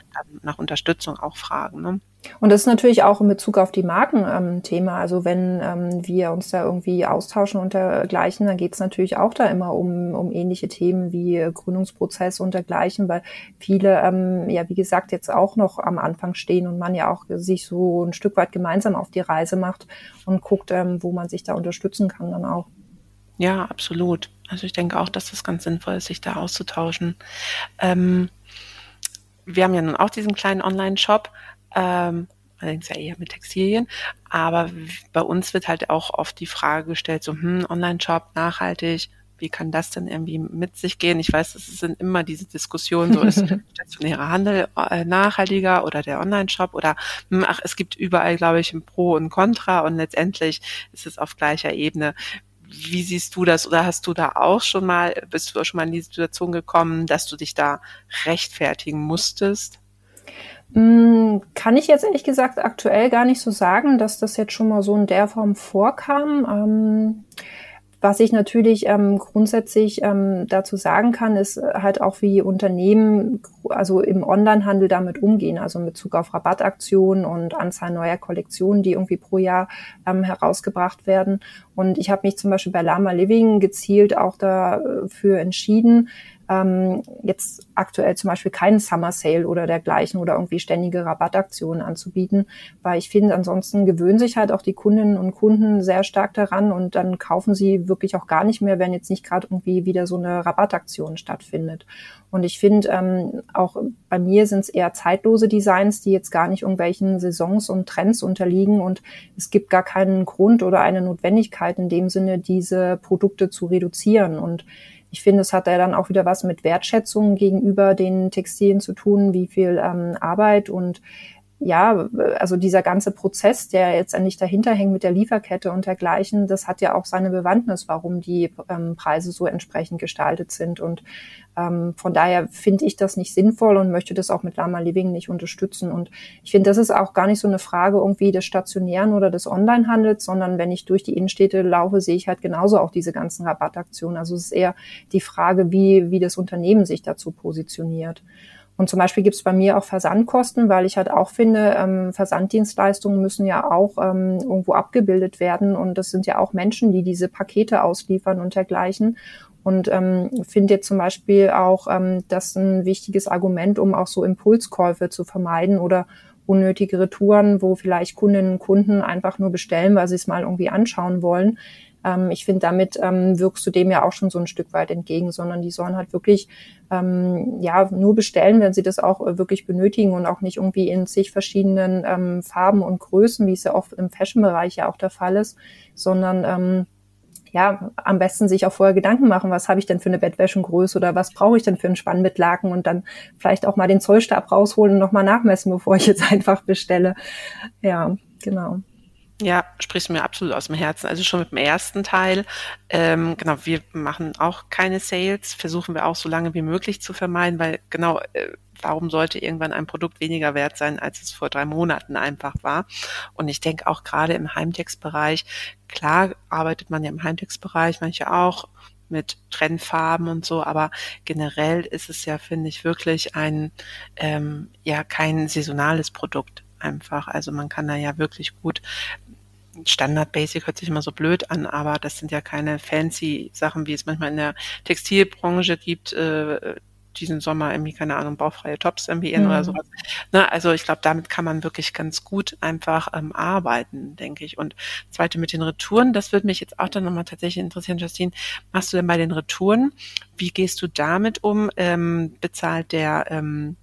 nach Unterstützung auch fragen. Ne? Und das ist natürlich auch in Bezug auf die Marken ähm, Thema. Also wenn ähm, wir uns da irgendwie austauschen und dergleichen, dann geht es natürlich auch da immer um, um ähnliche Themen wie Gründungsprozess und dergleichen, weil viele, ähm, ja wie gesagt, jetzt auch noch am Anfang stehen und man ja auch sich so ein Stück weit gemeinsam auf die Reise macht und guckt, ähm, wo man sich da unterstützen kann dann auch. Ja, absolut. Also ich denke auch, dass das ganz sinnvoll ist, sich da auszutauschen. Ähm, wir haben ja nun auch diesen kleinen Online-Shop ähm, allerdings ja eher mit Textilien. Aber bei uns wird halt auch oft die Frage gestellt, so, hm, Online-Shop, nachhaltig, wie kann das denn irgendwie mit sich gehen? Ich weiß, es sind immer diese Diskussionen, so ist stationärer Handel äh, nachhaltiger oder der Online-Shop oder hm, ach, es gibt überall, glaube ich, ein Pro und Contra und letztendlich ist es auf gleicher Ebene. Wie siehst du das oder hast du da auch schon mal, bist du auch schon mal in die Situation gekommen, dass du dich da rechtfertigen musstest? Hm, kann ich jetzt ehrlich gesagt aktuell gar nicht so sagen, dass das jetzt schon mal so in der Form vorkam. Ähm, was ich natürlich ähm, grundsätzlich ähm, dazu sagen kann, ist halt auch, wie Unternehmen also im Onlinehandel damit umgehen, also in Bezug auf Rabattaktionen und Anzahl neuer Kollektionen, die irgendwie pro Jahr ähm, herausgebracht werden. Und ich habe mich zum Beispiel bei Lama Living gezielt auch dafür entschieden, ähm, jetzt aktuell zum Beispiel keinen Summer Sale oder dergleichen oder irgendwie ständige Rabattaktionen anzubieten, weil ich finde, ansonsten gewöhnen sich halt auch die Kundinnen und Kunden sehr stark daran und dann kaufen sie wirklich auch gar nicht mehr, wenn jetzt nicht gerade irgendwie wieder so eine Rabattaktion stattfindet. Und ich finde, ähm, auch bei mir sind es eher zeitlose Designs, die jetzt gar nicht irgendwelchen Saisons und Trends unterliegen. Und es gibt gar keinen Grund oder eine Notwendigkeit in dem Sinne, diese Produkte zu reduzieren. Und ich finde, es hat ja dann auch wieder was mit Wertschätzung gegenüber den Textilien zu tun, wie viel ähm, Arbeit und ja, also dieser ganze Prozess, der jetzt endlich dahinter hängt mit der Lieferkette und dergleichen, das hat ja auch seine Bewandtnis, warum die ähm, Preise so entsprechend gestaltet sind. Und ähm, von daher finde ich das nicht sinnvoll und möchte das auch mit Lama Living nicht unterstützen. Und ich finde, das ist auch gar nicht so eine Frage irgendwie des stationären oder des Onlinehandels, sondern wenn ich durch die Innenstädte laufe, sehe ich halt genauso auch diese ganzen Rabattaktionen. Also es ist eher die Frage, wie, wie das Unternehmen sich dazu positioniert. Und zum Beispiel gibt es bei mir auch Versandkosten, weil ich halt auch finde, ähm, Versanddienstleistungen müssen ja auch ähm, irgendwo abgebildet werden. Und das sind ja auch Menschen, die diese Pakete ausliefern und dergleichen. Und ähm, finde jetzt zum Beispiel auch ähm, das ein wichtiges Argument, um auch so Impulskäufe zu vermeiden oder unnötige Retouren, wo vielleicht Kundinnen und Kunden einfach nur bestellen, weil sie es mal irgendwie anschauen wollen. Ähm, ich finde, damit ähm, wirkst du dem ja auch schon so ein Stück weit entgegen, sondern die sollen halt wirklich ähm, ja nur bestellen, wenn sie das auch äh, wirklich benötigen und auch nicht irgendwie in zig verschiedenen ähm, Farben und Größen, wie es ja oft im Fashion-Bereich ja auch der Fall ist, sondern ähm, ja, am besten sich auch vorher Gedanken machen, was habe ich denn für eine Bettwäschengröße oder was brauche ich denn für ein Spannbettlaken und dann vielleicht auch mal den Zollstab rausholen und nochmal nachmessen, bevor ich jetzt einfach bestelle. Ja, genau. Ja, sprichst du mir absolut aus dem Herzen. Also schon mit dem ersten Teil. Ähm, genau, wir machen auch keine Sales, versuchen wir auch so lange wie möglich zu vermeiden, weil genau, äh, warum sollte irgendwann ein Produkt weniger wert sein, als es vor drei Monaten einfach war? Und ich denke auch gerade im Heimtextbereich, klar arbeitet man ja im Heimtextbereich, manche auch mit Trennfarben und so, aber generell ist es ja, finde ich, wirklich ein, ähm, ja, kein saisonales Produkt einfach. Also man kann da ja wirklich gut Standard Basic hört sich immer so blöd an, aber das sind ja keine fancy Sachen, wie es manchmal in der Textilbranche gibt, äh, diesen Sommer irgendwie, keine Ahnung, baufreie Tops irgendwie in mhm. oder sowas. Ne, also ich glaube, damit kann man wirklich ganz gut einfach ähm, arbeiten, denke ich. Und zweite mit den Retouren, das würde mich jetzt auch dann nochmal tatsächlich interessieren, Justine. Machst du denn bei den Retouren, wie gehst du damit um? Ähm, bezahlt der ähm,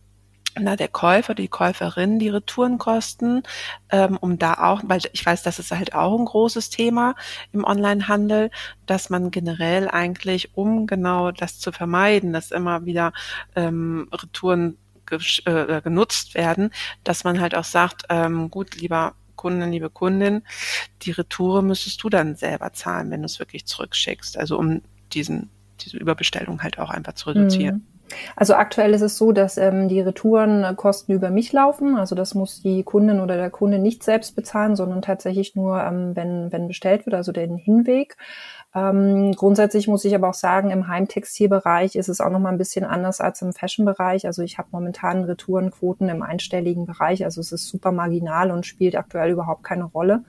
na, der Käufer, die Käuferin die Retourenkosten, ähm, um da auch, weil ich weiß, das ist halt auch ein großes Thema im Onlinehandel, dass man generell eigentlich, um genau das zu vermeiden, dass immer wieder ähm, Retouren äh, genutzt werden, dass man halt auch sagt, ähm, gut, lieber Kundin, liebe Kundin, die Retoure müsstest du dann selber zahlen, wenn du es wirklich zurückschickst. Also um diesen, diese Überbestellung halt auch einfach zu reduzieren. Mhm. Also aktuell ist es so, dass ähm, die Retourenkosten über mich laufen. Also das muss die Kundin oder der Kunde nicht selbst bezahlen, sondern tatsächlich nur, ähm, wenn, wenn bestellt wird, also den Hinweg. Ähm, grundsätzlich muss ich aber auch sagen, im Heimtextilbereich ist es auch nochmal ein bisschen anders als im Fashion-Bereich. Also ich habe momentan Retourenquoten im einstelligen Bereich. Also es ist super marginal und spielt aktuell überhaupt keine Rolle.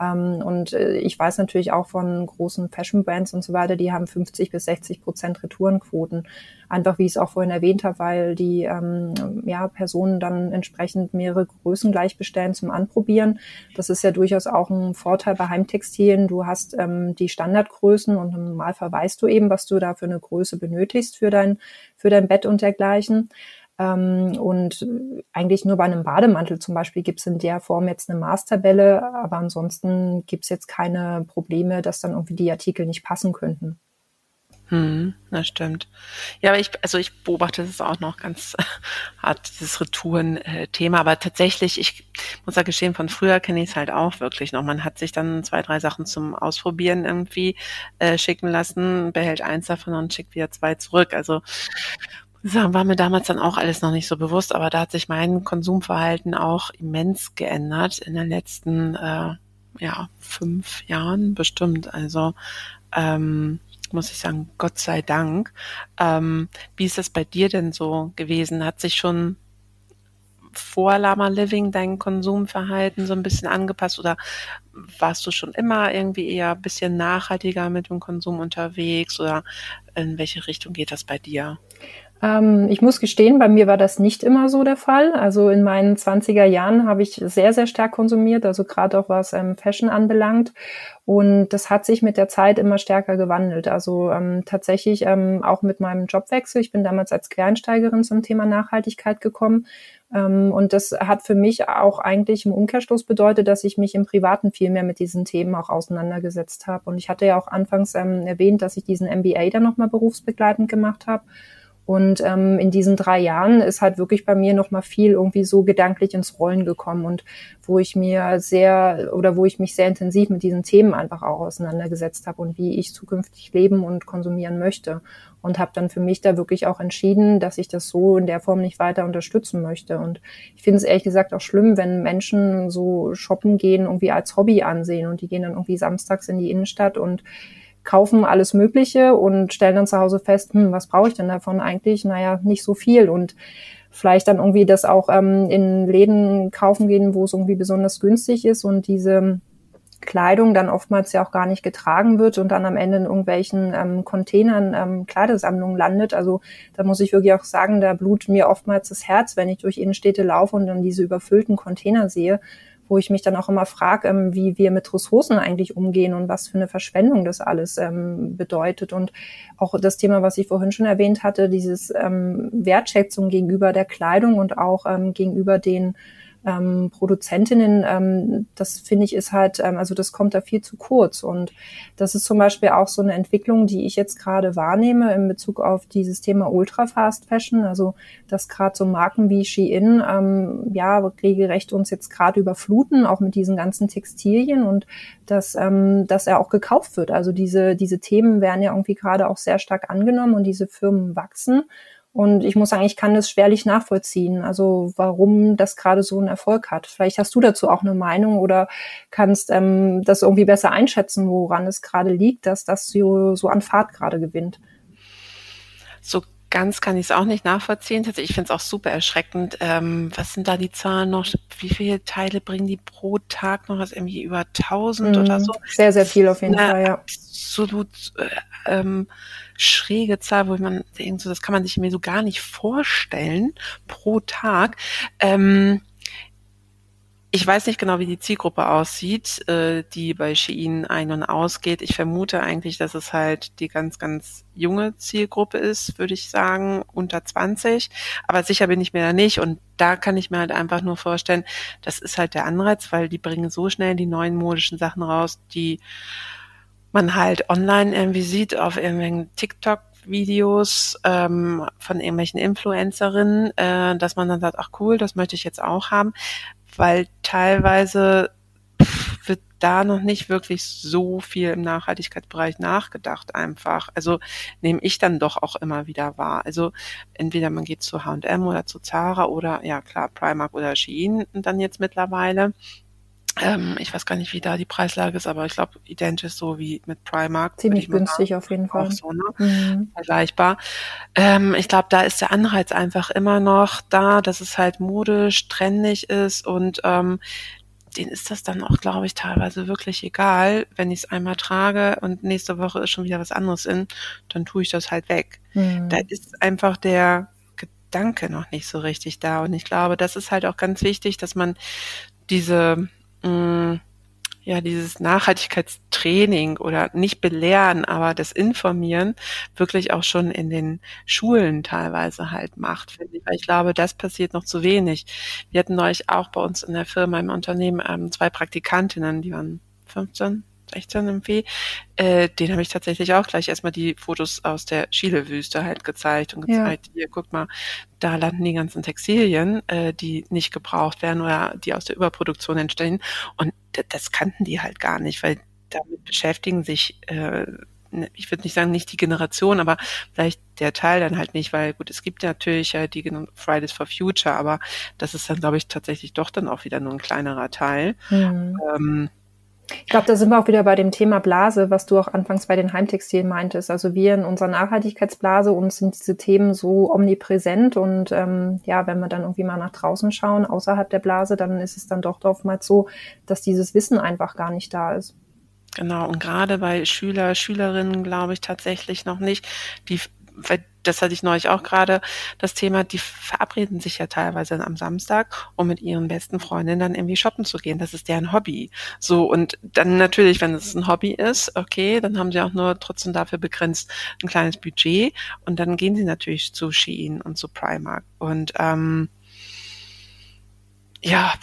Ähm, und äh, ich weiß natürlich auch von großen Fashion-Brands und so weiter, die haben 50 bis 60 Prozent Retourenquoten. Einfach wie ich es auch vorhin erwähnt habe, weil die ähm, ja, Personen dann entsprechend mehrere Größen gleich bestellen zum Anprobieren. Das ist ja durchaus auch ein Vorteil bei Heimtextilien. Du hast ähm, die Standardgrößen und im Normalfall weißt du eben, was du da für eine Größe benötigst für dein, für dein Bett und dergleichen. Ähm, und eigentlich nur bei einem Bademantel zum Beispiel gibt es in der Form jetzt eine Maßtabelle, aber ansonsten gibt es jetzt keine Probleme, dass dann irgendwie die Artikel nicht passen könnten. Hm, das stimmt. Ja, aber ich, also ich beobachte das auch noch ganz hart, dieses Retouren-Thema. Aber tatsächlich, ich muss ja gestehen, von früher kenne ich es halt auch wirklich noch. Man hat sich dann zwei, drei Sachen zum Ausprobieren irgendwie äh, schicken lassen, behält eins davon und schickt wieder zwei zurück. Also war mir damals dann auch alles noch nicht so bewusst, aber da hat sich mein Konsumverhalten auch immens geändert in den letzten äh, ja, fünf Jahren bestimmt. Also ähm, muss ich sagen, Gott sei Dank. Ähm, wie ist das bei dir denn so gewesen? Hat sich schon vor Lama Living dein Konsumverhalten so ein bisschen angepasst oder warst du schon immer irgendwie eher ein bisschen nachhaltiger mit dem Konsum unterwegs oder in welche Richtung geht das bei dir? Ähm, ich muss gestehen, bei mir war das nicht immer so der Fall. Also in meinen 20er Jahren habe ich sehr, sehr stark konsumiert, also gerade auch was ähm, Fashion anbelangt. Und das hat sich mit der Zeit immer stärker gewandelt. Also ähm, tatsächlich ähm, auch mit meinem Jobwechsel. Ich bin damals als Quereinsteigerin zum Thema Nachhaltigkeit gekommen. Ähm, und das hat für mich auch eigentlich im Umkehrschluss bedeutet, dass ich mich im Privaten viel mehr mit diesen Themen auch auseinandergesetzt habe. Und ich hatte ja auch anfangs ähm, erwähnt, dass ich diesen MBA dann nochmal berufsbegleitend gemacht habe. Und ähm, in diesen drei Jahren ist halt wirklich bei mir nochmal viel irgendwie so gedanklich ins Rollen gekommen und wo ich mir sehr oder wo ich mich sehr intensiv mit diesen Themen einfach auch auseinandergesetzt habe und wie ich zukünftig leben und konsumieren möchte. Und habe dann für mich da wirklich auch entschieden, dass ich das so in der Form nicht weiter unterstützen möchte. Und ich finde es ehrlich gesagt auch schlimm, wenn Menschen so shoppen gehen, irgendwie als Hobby ansehen und die gehen dann irgendwie samstags in die Innenstadt und kaufen alles Mögliche und stellen dann zu Hause fest, hm, was brauche ich denn davon eigentlich? Naja, nicht so viel und vielleicht dann irgendwie das auch ähm, in Läden kaufen gehen, wo es irgendwie besonders günstig ist und diese Kleidung dann oftmals ja auch gar nicht getragen wird und dann am Ende in irgendwelchen ähm, Containern ähm, Kleidersammlungen landet. Also da muss ich wirklich auch sagen, da blutet mir oftmals das Herz, wenn ich durch Innenstädte laufe und dann diese überfüllten Container sehe wo ich mich dann auch immer frage, ähm, wie wir mit Ressourcen eigentlich umgehen und was für eine Verschwendung das alles ähm, bedeutet. Und auch das Thema, was ich vorhin schon erwähnt hatte, dieses ähm, Wertschätzung gegenüber der Kleidung und auch ähm, gegenüber den ähm, Produzentinnen, ähm, das finde ich ist halt, ähm, also das kommt da viel zu kurz. Und das ist zum Beispiel auch so eine Entwicklung, die ich jetzt gerade wahrnehme in Bezug auf dieses Thema Ultra Fast Fashion. Also dass gerade so Marken wie Shein ähm, ja regelrecht uns jetzt gerade überfluten, auch mit diesen ganzen Textilien und dass, ähm, dass er auch gekauft wird. Also diese, diese Themen werden ja irgendwie gerade auch sehr stark angenommen und diese Firmen wachsen. Und ich muss sagen, ich kann das schwerlich nachvollziehen, also warum das gerade so einen Erfolg hat. Vielleicht hast du dazu auch eine Meinung oder kannst ähm, das irgendwie besser einschätzen, woran es gerade liegt, dass das so, so an Fahrt gerade gewinnt. So ganz kann ich es auch nicht nachvollziehen. Also ich finde es auch super erschreckend. Ähm, was sind da die Zahlen noch? Wie viele Teile bringen die pro Tag noch? Das ist irgendwie über 1000 mhm, oder so. Sehr, sehr viel auf jeden Fall, ja. Absolut äh, ähm, schräge Zahl, wo man denkt, so, das kann man sich mir so gar nicht vorstellen pro Tag. Ähm, ich weiß nicht genau, wie die Zielgruppe aussieht, äh, die bei Shein ein- und ausgeht. Ich vermute eigentlich, dass es halt die ganz, ganz junge Zielgruppe ist, würde ich sagen, unter 20. Aber sicher bin ich mir da nicht. Und da kann ich mir halt einfach nur vorstellen, das ist halt der Anreiz, weil die bringen so schnell die neuen modischen Sachen raus, die man halt online irgendwie sieht auf irgendwelchen TikTok Videos ähm, von irgendwelchen Influencerinnen, äh, dass man dann sagt, ach cool, das möchte ich jetzt auch haben weil teilweise wird da noch nicht wirklich so viel im Nachhaltigkeitsbereich nachgedacht einfach. Also nehme ich dann doch auch immer wieder wahr. Also entweder man geht zu H&M oder zu Zara oder ja klar Primark oder Shein dann jetzt mittlerweile. Ähm, ich weiß gar nicht, wie da die Preislage ist, aber ich glaube, identisch so wie mit Primark. Ziemlich günstig sagen. auf jeden Fall. Auch so, ne? Mhm. Vergleichbar. Ähm, ich glaube, da ist der Anreiz einfach immer noch da, dass es halt modisch, trendig ist und ähm, denen ist das dann auch, glaube ich, teilweise wirklich egal, wenn ich es einmal trage und nächste Woche ist schon wieder was anderes in, dann tue ich das halt weg. Mhm. Da ist einfach der Gedanke noch nicht so richtig da. Und ich glaube, das ist halt auch ganz wichtig, dass man diese mh, ja, dieses Nachhaltigkeitstraining oder nicht belehren, aber das Informieren wirklich auch schon in den Schulen teilweise halt macht, finde ich. Weil ich glaube, das passiert noch zu wenig. Wir hatten neulich auch bei uns in der Firma, im Unternehmen, ähm, zwei Praktikantinnen, die waren 15, 16 im Fee, äh, den habe ich tatsächlich auch gleich erstmal die Fotos aus der Chile-Wüste halt gezeigt und gezeigt, ja. hier, guck mal, da landen die ganzen Textilien, äh, die nicht gebraucht werden oder die aus der Überproduktion entstehen. Und das kannten die halt gar nicht, weil damit beschäftigen sich äh, ne, ich würde nicht sagen, nicht die Generation, aber vielleicht der Teil dann halt nicht, weil gut, es gibt ja natürlich ja die Fridays for Future, aber das ist dann, glaube ich, tatsächlich doch dann auch wieder nur ein kleinerer Teil. Mhm. Ähm, Ich glaube, da sind wir auch wieder bei dem Thema Blase, was du auch anfangs bei den Heimtextilien meintest. Also wir in unserer Nachhaltigkeitsblase, uns sind diese Themen so omnipräsent und ähm, ja, wenn wir dann irgendwie mal nach draußen schauen, außerhalb der Blase, dann ist es dann doch oftmals so, dass dieses Wissen einfach gar nicht da ist. Genau, und gerade bei Schüler, Schülerinnen glaube ich tatsächlich noch nicht, die das hatte ich neulich auch gerade, das Thema, die verabreden sich ja teilweise am Samstag, um mit ihren besten Freundinnen dann irgendwie shoppen zu gehen. Das ist deren Hobby. So, und dann natürlich, wenn es ein Hobby ist, okay, dann haben sie auch nur trotzdem dafür begrenzt ein kleines Budget und dann gehen sie natürlich zu Shein und zu Primark. Und ähm, ja,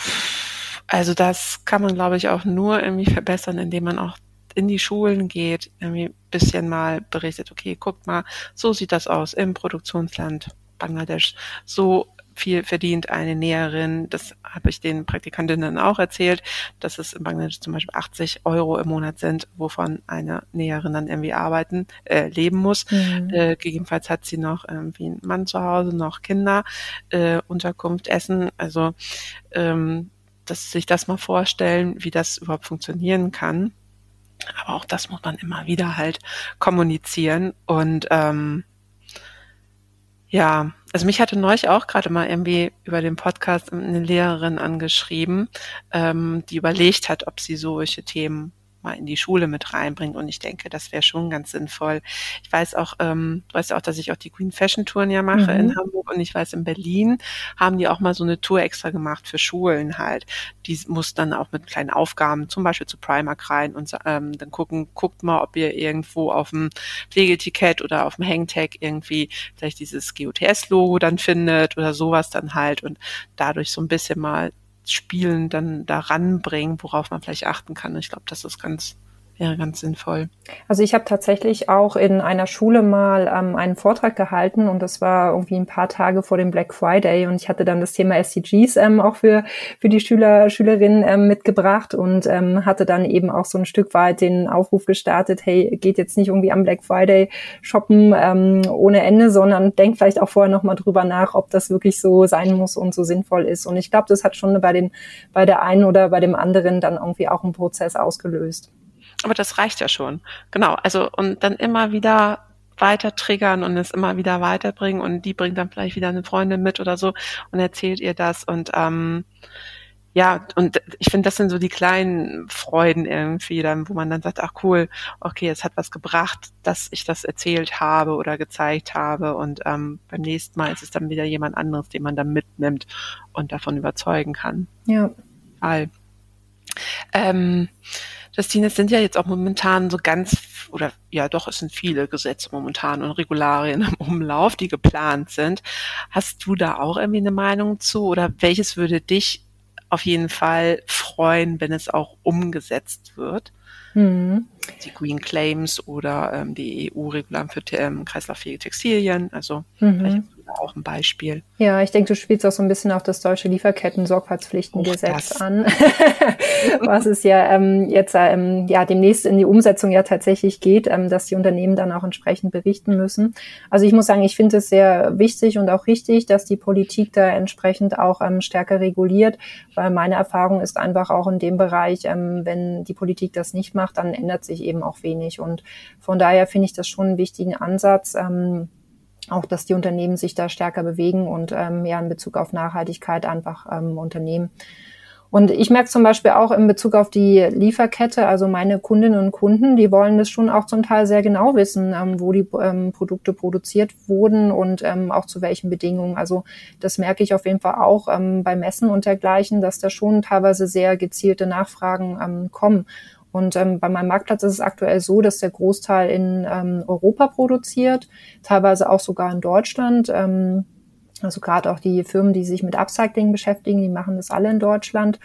also das kann man, glaube ich, auch nur irgendwie verbessern, indem man auch in die Schulen geht, irgendwie ein bisschen mal berichtet, okay, guckt mal, so sieht das aus im Produktionsland Bangladesch. So viel verdient eine Näherin. Das habe ich den Praktikantinnen auch erzählt, dass es in Bangladesch zum Beispiel 80 Euro im Monat sind, wovon eine Näherin dann irgendwie arbeiten, äh, leben muss. Mhm. Äh, gegebenenfalls hat sie noch irgendwie einen Mann zu Hause, noch Kinder, äh, Unterkunft, Essen. Also ähm, dass sich das mal vorstellen, wie das überhaupt funktionieren kann. Aber auch das muss man immer wieder halt kommunizieren. Und ähm, ja, also mich hatte neulich auch gerade mal irgendwie über den Podcast eine Lehrerin angeschrieben, ähm, die überlegt hat, ob sie solche Themen mal in die Schule mit reinbringt. Und ich denke, das wäre schon ganz sinnvoll. Ich weiß auch, ähm, du weißt auch, dass ich auch die Green Fashion Touren ja mache mhm. in Hamburg und ich weiß, in Berlin haben die auch mal so eine Tour extra gemacht für Schulen halt. Die muss dann auch mit kleinen Aufgaben, zum Beispiel zu Primark rein und ähm, dann gucken, guckt mal, ob ihr irgendwo auf dem Pflegeticket oder auf dem Hangtag irgendwie vielleicht dieses GOTS-Logo dann findet oder sowas dann halt und dadurch so ein bisschen mal Spielen dann da ranbringen, worauf man vielleicht achten kann. Ich glaube, das ist ganz wäre ganz sinnvoll. Also ich habe tatsächlich auch in einer Schule mal ähm, einen Vortrag gehalten und das war irgendwie ein paar Tage vor dem Black Friday und ich hatte dann das Thema SDGs ähm, auch für, für die Schüler, Schülerinnen ähm, mitgebracht und ähm, hatte dann eben auch so ein Stück weit den Aufruf gestartet, hey, geht jetzt nicht irgendwie am Black Friday shoppen ähm, ohne Ende, sondern denkt vielleicht auch vorher nochmal drüber nach, ob das wirklich so sein muss und so sinnvoll ist. Und ich glaube, das hat schon bei den, bei der einen oder bei dem anderen dann irgendwie auch einen Prozess ausgelöst. Aber das reicht ja schon. Genau. Also, und dann immer wieder weiter triggern und es immer wieder weiterbringen und die bringt dann vielleicht wieder eine Freundin mit oder so und erzählt ihr das und ähm, ja, und ich finde, das sind so die kleinen Freuden irgendwie, dann, wo man dann sagt, ach cool, okay, es hat was gebracht, dass ich das erzählt habe oder gezeigt habe und ähm, beim nächsten Mal ist es dann wieder jemand anderes, den man dann mitnimmt und davon überzeugen kann. Ja. All. Ähm, Justine, es sind ja jetzt auch momentan so ganz, oder ja doch, es sind viele Gesetze momentan und Regularien im Umlauf, die geplant sind. Hast du da auch irgendwie eine Meinung zu oder welches würde dich auf jeden Fall freuen, wenn es auch umgesetzt wird? Mhm. Die Green Claims oder ähm, die EU-Regularien für ähm, kreislauffähige Textilien. Also mhm. Auch ein Beispiel. Ja, ich denke, du spielst auch so ein bisschen auf das deutsche Lieferketten-Sorgfaltspflichtengesetz an, was es ja ähm, jetzt ähm, ja demnächst in die Umsetzung ja tatsächlich geht, ähm, dass die Unternehmen dann auch entsprechend berichten müssen. Also ich muss sagen, ich finde es sehr wichtig und auch richtig, dass die Politik da entsprechend auch ähm, stärker reguliert, weil meine Erfahrung ist einfach auch in dem Bereich, ähm, wenn die Politik das nicht macht, dann ändert sich eben auch wenig. Und von daher finde ich das schon einen wichtigen Ansatz. Ähm, auch, dass die Unternehmen sich da stärker bewegen und ähm, ja in Bezug auf Nachhaltigkeit einfach ähm, unternehmen. Und ich merke zum Beispiel auch in Bezug auf die Lieferkette, also meine Kundinnen und Kunden, die wollen das schon auch zum Teil sehr genau wissen, ähm, wo die ähm, Produkte produziert wurden und ähm, auch zu welchen Bedingungen. Also das merke ich auf jeden Fall auch ähm, bei Messen und dergleichen, dass da schon teilweise sehr gezielte Nachfragen ähm, kommen. Und ähm, bei meinem Marktplatz ist es aktuell so, dass der Großteil in ähm, Europa produziert, teilweise auch sogar in Deutschland. Ähm, also gerade auch die Firmen, die sich mit Upcycling beschäftigen, die machen das alle in Deutschland.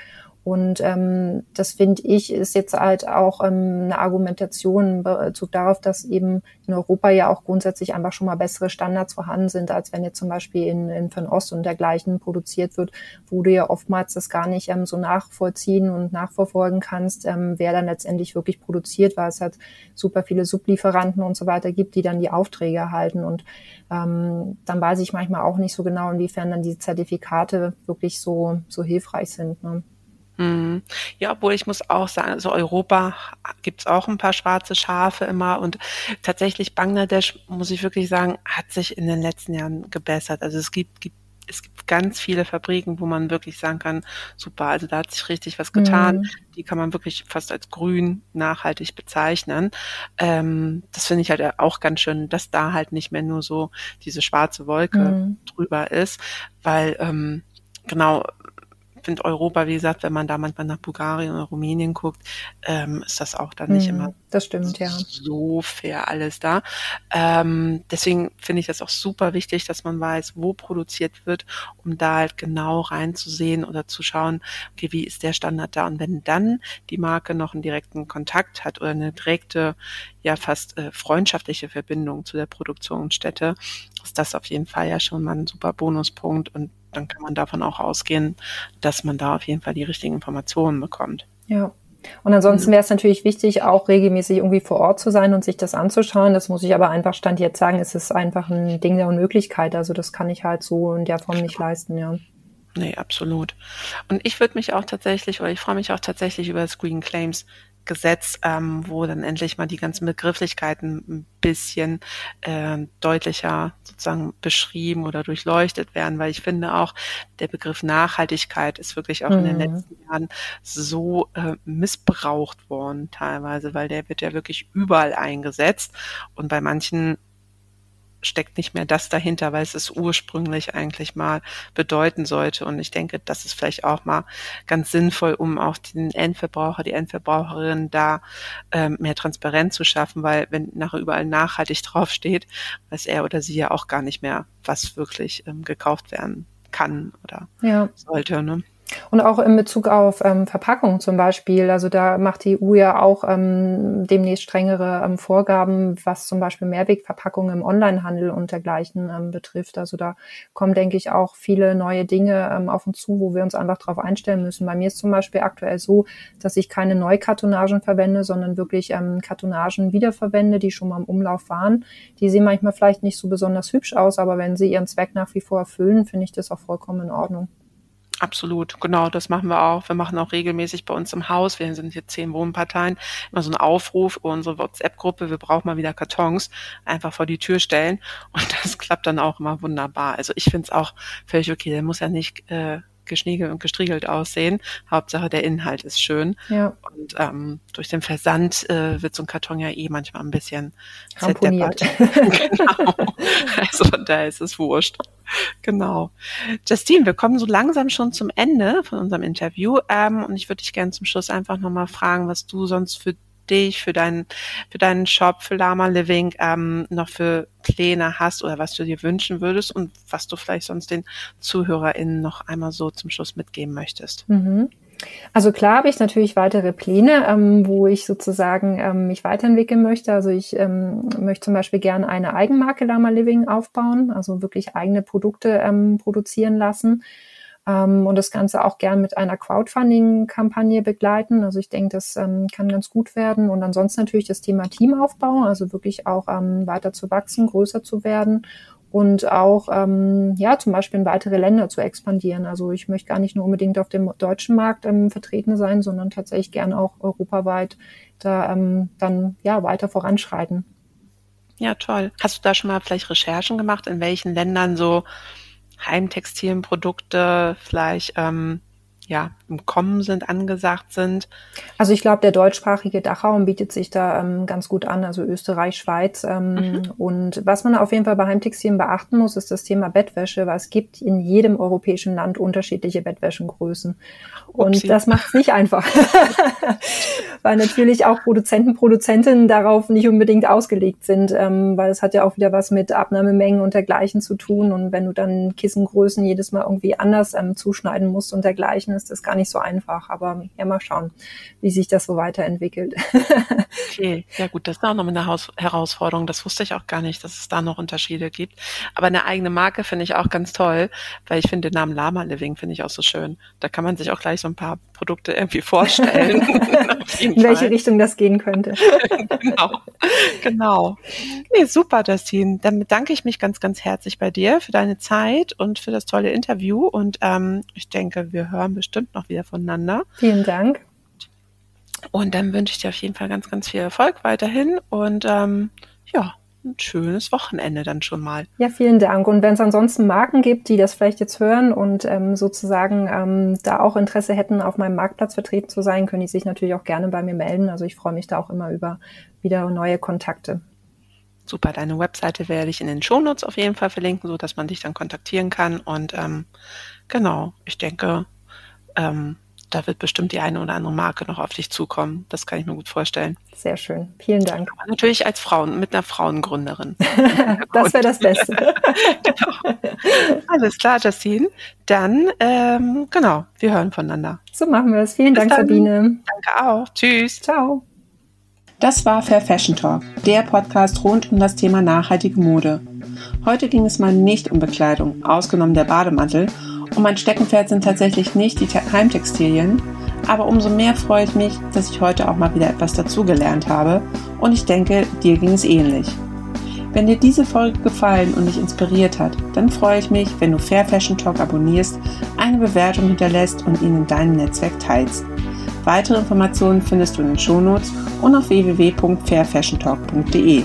Und ähm, das finde ich ist jetzt halt auch ähm, eine Argumentation in Bezug darauf, dass eben in Europa ja auch grundsätzlich einfach schon mal bessere Standards vorhanden sind, als wenn jetzt zum Beispiel in, in Fernost und dergleichen produziert wird, wo du ja oftmals das gar nicht ähm, so nachvollziehen und nachverfolgen kannst, ähm, wer dann letztendlich wirklich produziert, weil es halt super viele Sublieferanten und so weiter gibt, die dann die Aufträge erhalten. Und ähm, dann weiß ich manchmal auch nicht so genau, inwiefern dann die Zertifikate wirklich so, so hilfreich sind. Ne? Mhm. Ja, obwohl ich muss auch sagen, also Europa gibt's auch ein paar schwarze Schafe immer und tatsächlich Bangladesch, muss ich wirklich sagen, hat sich in den letzten Jahren gebessert. Also es gibt, gibt es gibt ganz viele Fabriken, wo man wirklich sagen kann, super, also da hat sich richtig was getan. Mhm. Die kann man wirklich fast als grün nachhaltig bezeichnen. Ähm, das finde ich halt auch ganz schön, dass da halt nicht mehr nur so diese schwarze Wolke mhm. drüber ist, weil ähm, genau finde Europa, wie gesagt, wenn man da manchmal nach Bulgarien oder Rumänien guckt, ähm, ist das auch dann nicht hm, immer das stimmt, ja. so fair alles da. Ähm, deswegen finde ich das auch super wichtig, dass man weiß, wo produziert wird, um da halt genau reinzusehen oder zu schauen, okay, wie ist der Standard da? Und wenn dann die Marke noch einen direkten Kontakt hat oder eine direkte, ja fast äh, freundschaftliche Verbindung zu der Produktionsstätte, ist das auf jeden Fall ja schon mal ein super Bonuspunkt und dann kann man davon auch ausgehen, dass man da auf jeden Fall die richtigen Informationen bekommt. Ja. Und ansonsten wäre es natürlich wichtig, auch regelmäßig irgendwie vor Ort zu sein und sich das anzuschauen. Das muss ich aber einfach Stand jetzt sagen, es ist einfach ein Ding der Unmöglichkeit. Also das kann ich halt so in der Form nicht leisten, ja. Nee, absolut. Und ich würde mich auch tatsächlich, oder ich freue mich auch tatsächlich über das Green Claims Gesetz, ähm, wo dann endlich mal die ganzen Begrifflichkeiten ein bisschen äh, deutlicher sozusagen beschrieben oder durchleuchtet werden, weil ich finde auch, der Begriff Nachhaltigkeit ist wirklich auch mhm. in den mhm. letzten Jahren so äh, missbraucht worden teilweise, weil der wird ja wirklich überall eingesetzt und bei manchen steckt nicht mehr das dahinter, weil es es ursprünglich eigentlich mal bedeuten sollte. Und ich denke, das ist vielleicht auch mal ganz sinnvoll, um auch den Endverbraucher, die Endverbraucherin da ähm, mehr Transparenz zu schaffen, weil wenn nachher überall nachhaltig draufsteht, weiß er oder sie ja auch gar nicht mehr, was wirklich ähm, gekauft werden kann oder ja. sollte. Ne? Und auch in Bezug auf ähm, Verpackung zum Beispiel. Also da macht die EU ja auch ähm, demnächst strengere ähm, Vorgaben, was zum Beispiel Mehrwegverpackungen im Onlinehandel und dergleichen ähm, betrifft. Also da kommen, denke ich, auch viele neue Dinge ähm, auf uns zu, wo wir uns einfach darauf einstellen müssen. Bei mir ist zum Beispiel aktuell so, dass ich keine Neukartonagen verwende, sondern wirklich ähm, Kartonagen wiederverwende, die schon mal im Umlauf waren. Die sehen manchmal vielleicht nicht so besonders hübsch aus, aber wenn sie ihren Zweck nach wie vor erfüllen, finde ich das auch vollkommen in Ordnung. Absolut, genau, das machen wir auch. Wir machen auch regelmäßig bei uns im Haus, wir sind hier zehn Wohnparteien, immer so einen Aufruf, unsere WhatsApp-Gruppe, wir brauchen mal wieder Kartons, einfach vor die Tür stellen. Und das klappt dann auch immer wunderbar. Also ich finde es auch völlig okay, der muss ja nicht äh, geschniegelt und gestriegelt aussehen. Hauptsache der Inhalt ist schön. Ja. Und ähm, durch den Versand äh, wird so ein Karton ja eh manchmal ein bisschen ramponiert. genau. Also von daher ist es wurscht. Genau. Justine, wir kommen so langsam schon zum Ende von unserem Interview. Ähm, und ich würde dich gerne zum Schluss einfach nochmal fragen, was du sonst für dich, für deinen, für deinen Shop, für Lama Living ähm, noch für Pläne hast oder was du dir wünschen würdest und was du vielleicht sonst den ZuhörerInnen noch einmal so zum Schluss mitgeben möchtest. Mhm. Also klar habe ich natürlich weitere Pläne, ähm, wo ich sozusagen ähm, mich weiterentwickeln möchte. Also ich ähm, möchte zum Beispiel gerne eine Eigenmarke Lama Living aufbauen, also wirklich eigene Produkte ähm, produzieren lassen und das Ganze auch gern mit einer Crowdfunding-Kampagne begleiten. Also ich denke, das ähm, kann ganz gut werden. Und ansonsten natürlich das Thema Teamaufbau, also wirklich auch ähm, weiter zu wachsen, größer zu werden und auch ähm, ja zum Beispiel in weitere Länder zu expandieren. Also ich möchte gar nicht nur unbedingt auf dem deutschen Markt ähm, vertreten sein, sondern tatsächlich gerne auch europaweit da ähm, dann ja weiter voranschreiten. Ja, toll. Hast du da schon mal vielleicht Recherchen gemacht, in welchen Ländern so Heimtextilienprodukte vielleicht ähm, ja, im Kommen sind, angesagt sind? Also ich glaube, der deutschsprachige Dachraum bietet sich da ähm, ganz gut an, also Österreich, Schweiz. Ähm, mhm. Und was man auf jeden Fall bei Heimtextilien beachten muss, ist das Thema Bettwäsche, weil es gibt in jedem europäischen Land unterschiedliche Bettwäschengrößen. Und Upsi. das macht es nicht einfach. weil natürlich auch Produzenten, Produzentinnen darauf nicht unbedingt ausgelegt sind, ähm, weil es hat ja auch wieder was mit Abnahmemengen und dergleichen zu tun. Und wenn du dann Kissengrößen jedes Mal irgendwie anders ähm, zuschneiden musst und dergleichen, ist das gar nicht so einfach. Aber ja, mal schauen, wie sich das so weiterentwickelt. okay, ja gut, das ist auch noch eine Haus Herausforderung. Das wusste ich auch gar nicht, dass es da noch Unterschiede gibt. Aber eine eigene Marke finde ich auch ganz toll, weil ich finde den Namen Lama Living finde ich auch so schön. Da kann man sich auch gleich so so ein paar Produkte irgendwie vorstellen. In welche Fall. Richtung das gehen könnte. genau. Genau. Nee, super, Justine. Dann bedanke ich mich ganz, ganz herzlich bei dir für deine Zeit und für das tolle Interview. Und ähm, ich denke, wir hören bestimmt noch wieder voneinander. Vielen Dank. Und dann wünsche ich dir auf jeden Fall ganz, ganz viel Erfolg weiterhin. Und ähm, ja, ein schönes Wochenende dann schon mal. Ja, vielen Dank. Und wenn es ansonsten Marken gibt, die das vielleicht jetzt hören und ähm, sozusagen ähm, da auch Interesse hätten, auf meinem Marktplatz vertreten zu sein, können die sich natürlich auch gerne bei mir melden. Also ich freue mich da auch immer über wieder neue Kontakte. Super, deine Webseite werde ich in den Shownotes auf jeden Fall verlinken, so dass man dich dann kontaktieren kann. Und ähm, genau, ich denke, ähm, da wird bestimmt die eine oder andere Marke noch auf dich zukommen. Das kann ich mir gut vorstellen. Sehr schön. Vielen Dank. Aber natürlich als Frauen, mit einer Frauengründerin. das wäre das Beste. genau. Alles klar, Justine. Dann, ähm, genau, wir hören voneinander. So machen wir es. Vielen Bis Dank, dann. Sabine. Danke auch. Tschüss. Ciao. Das war Fair Fashion Talk, der Podcast rund um das Thema nachhaltige Mode. Heute ging es mal nicht um Bekleidung, ausgenommen der Bademantel, und mein Steckenpferd sind tatsächlich nicht die Heimtextilien, aber umso mehr freue ich mich, dass ich heute auch mal wieder etwas dazugelernt habe und ich denke, dir ging es ähnlich. Wenn dir diese Folge gefallen und dich inspiriert hat, dann freue ich mich, wenn du Fair Fashion Talk abonnierst, eine Bewertung hinterlässt und ihn in deinem Netzwerk teilst. Weitere Informationen findest du in den Shownotes und auf www.fairfashiontalk.de.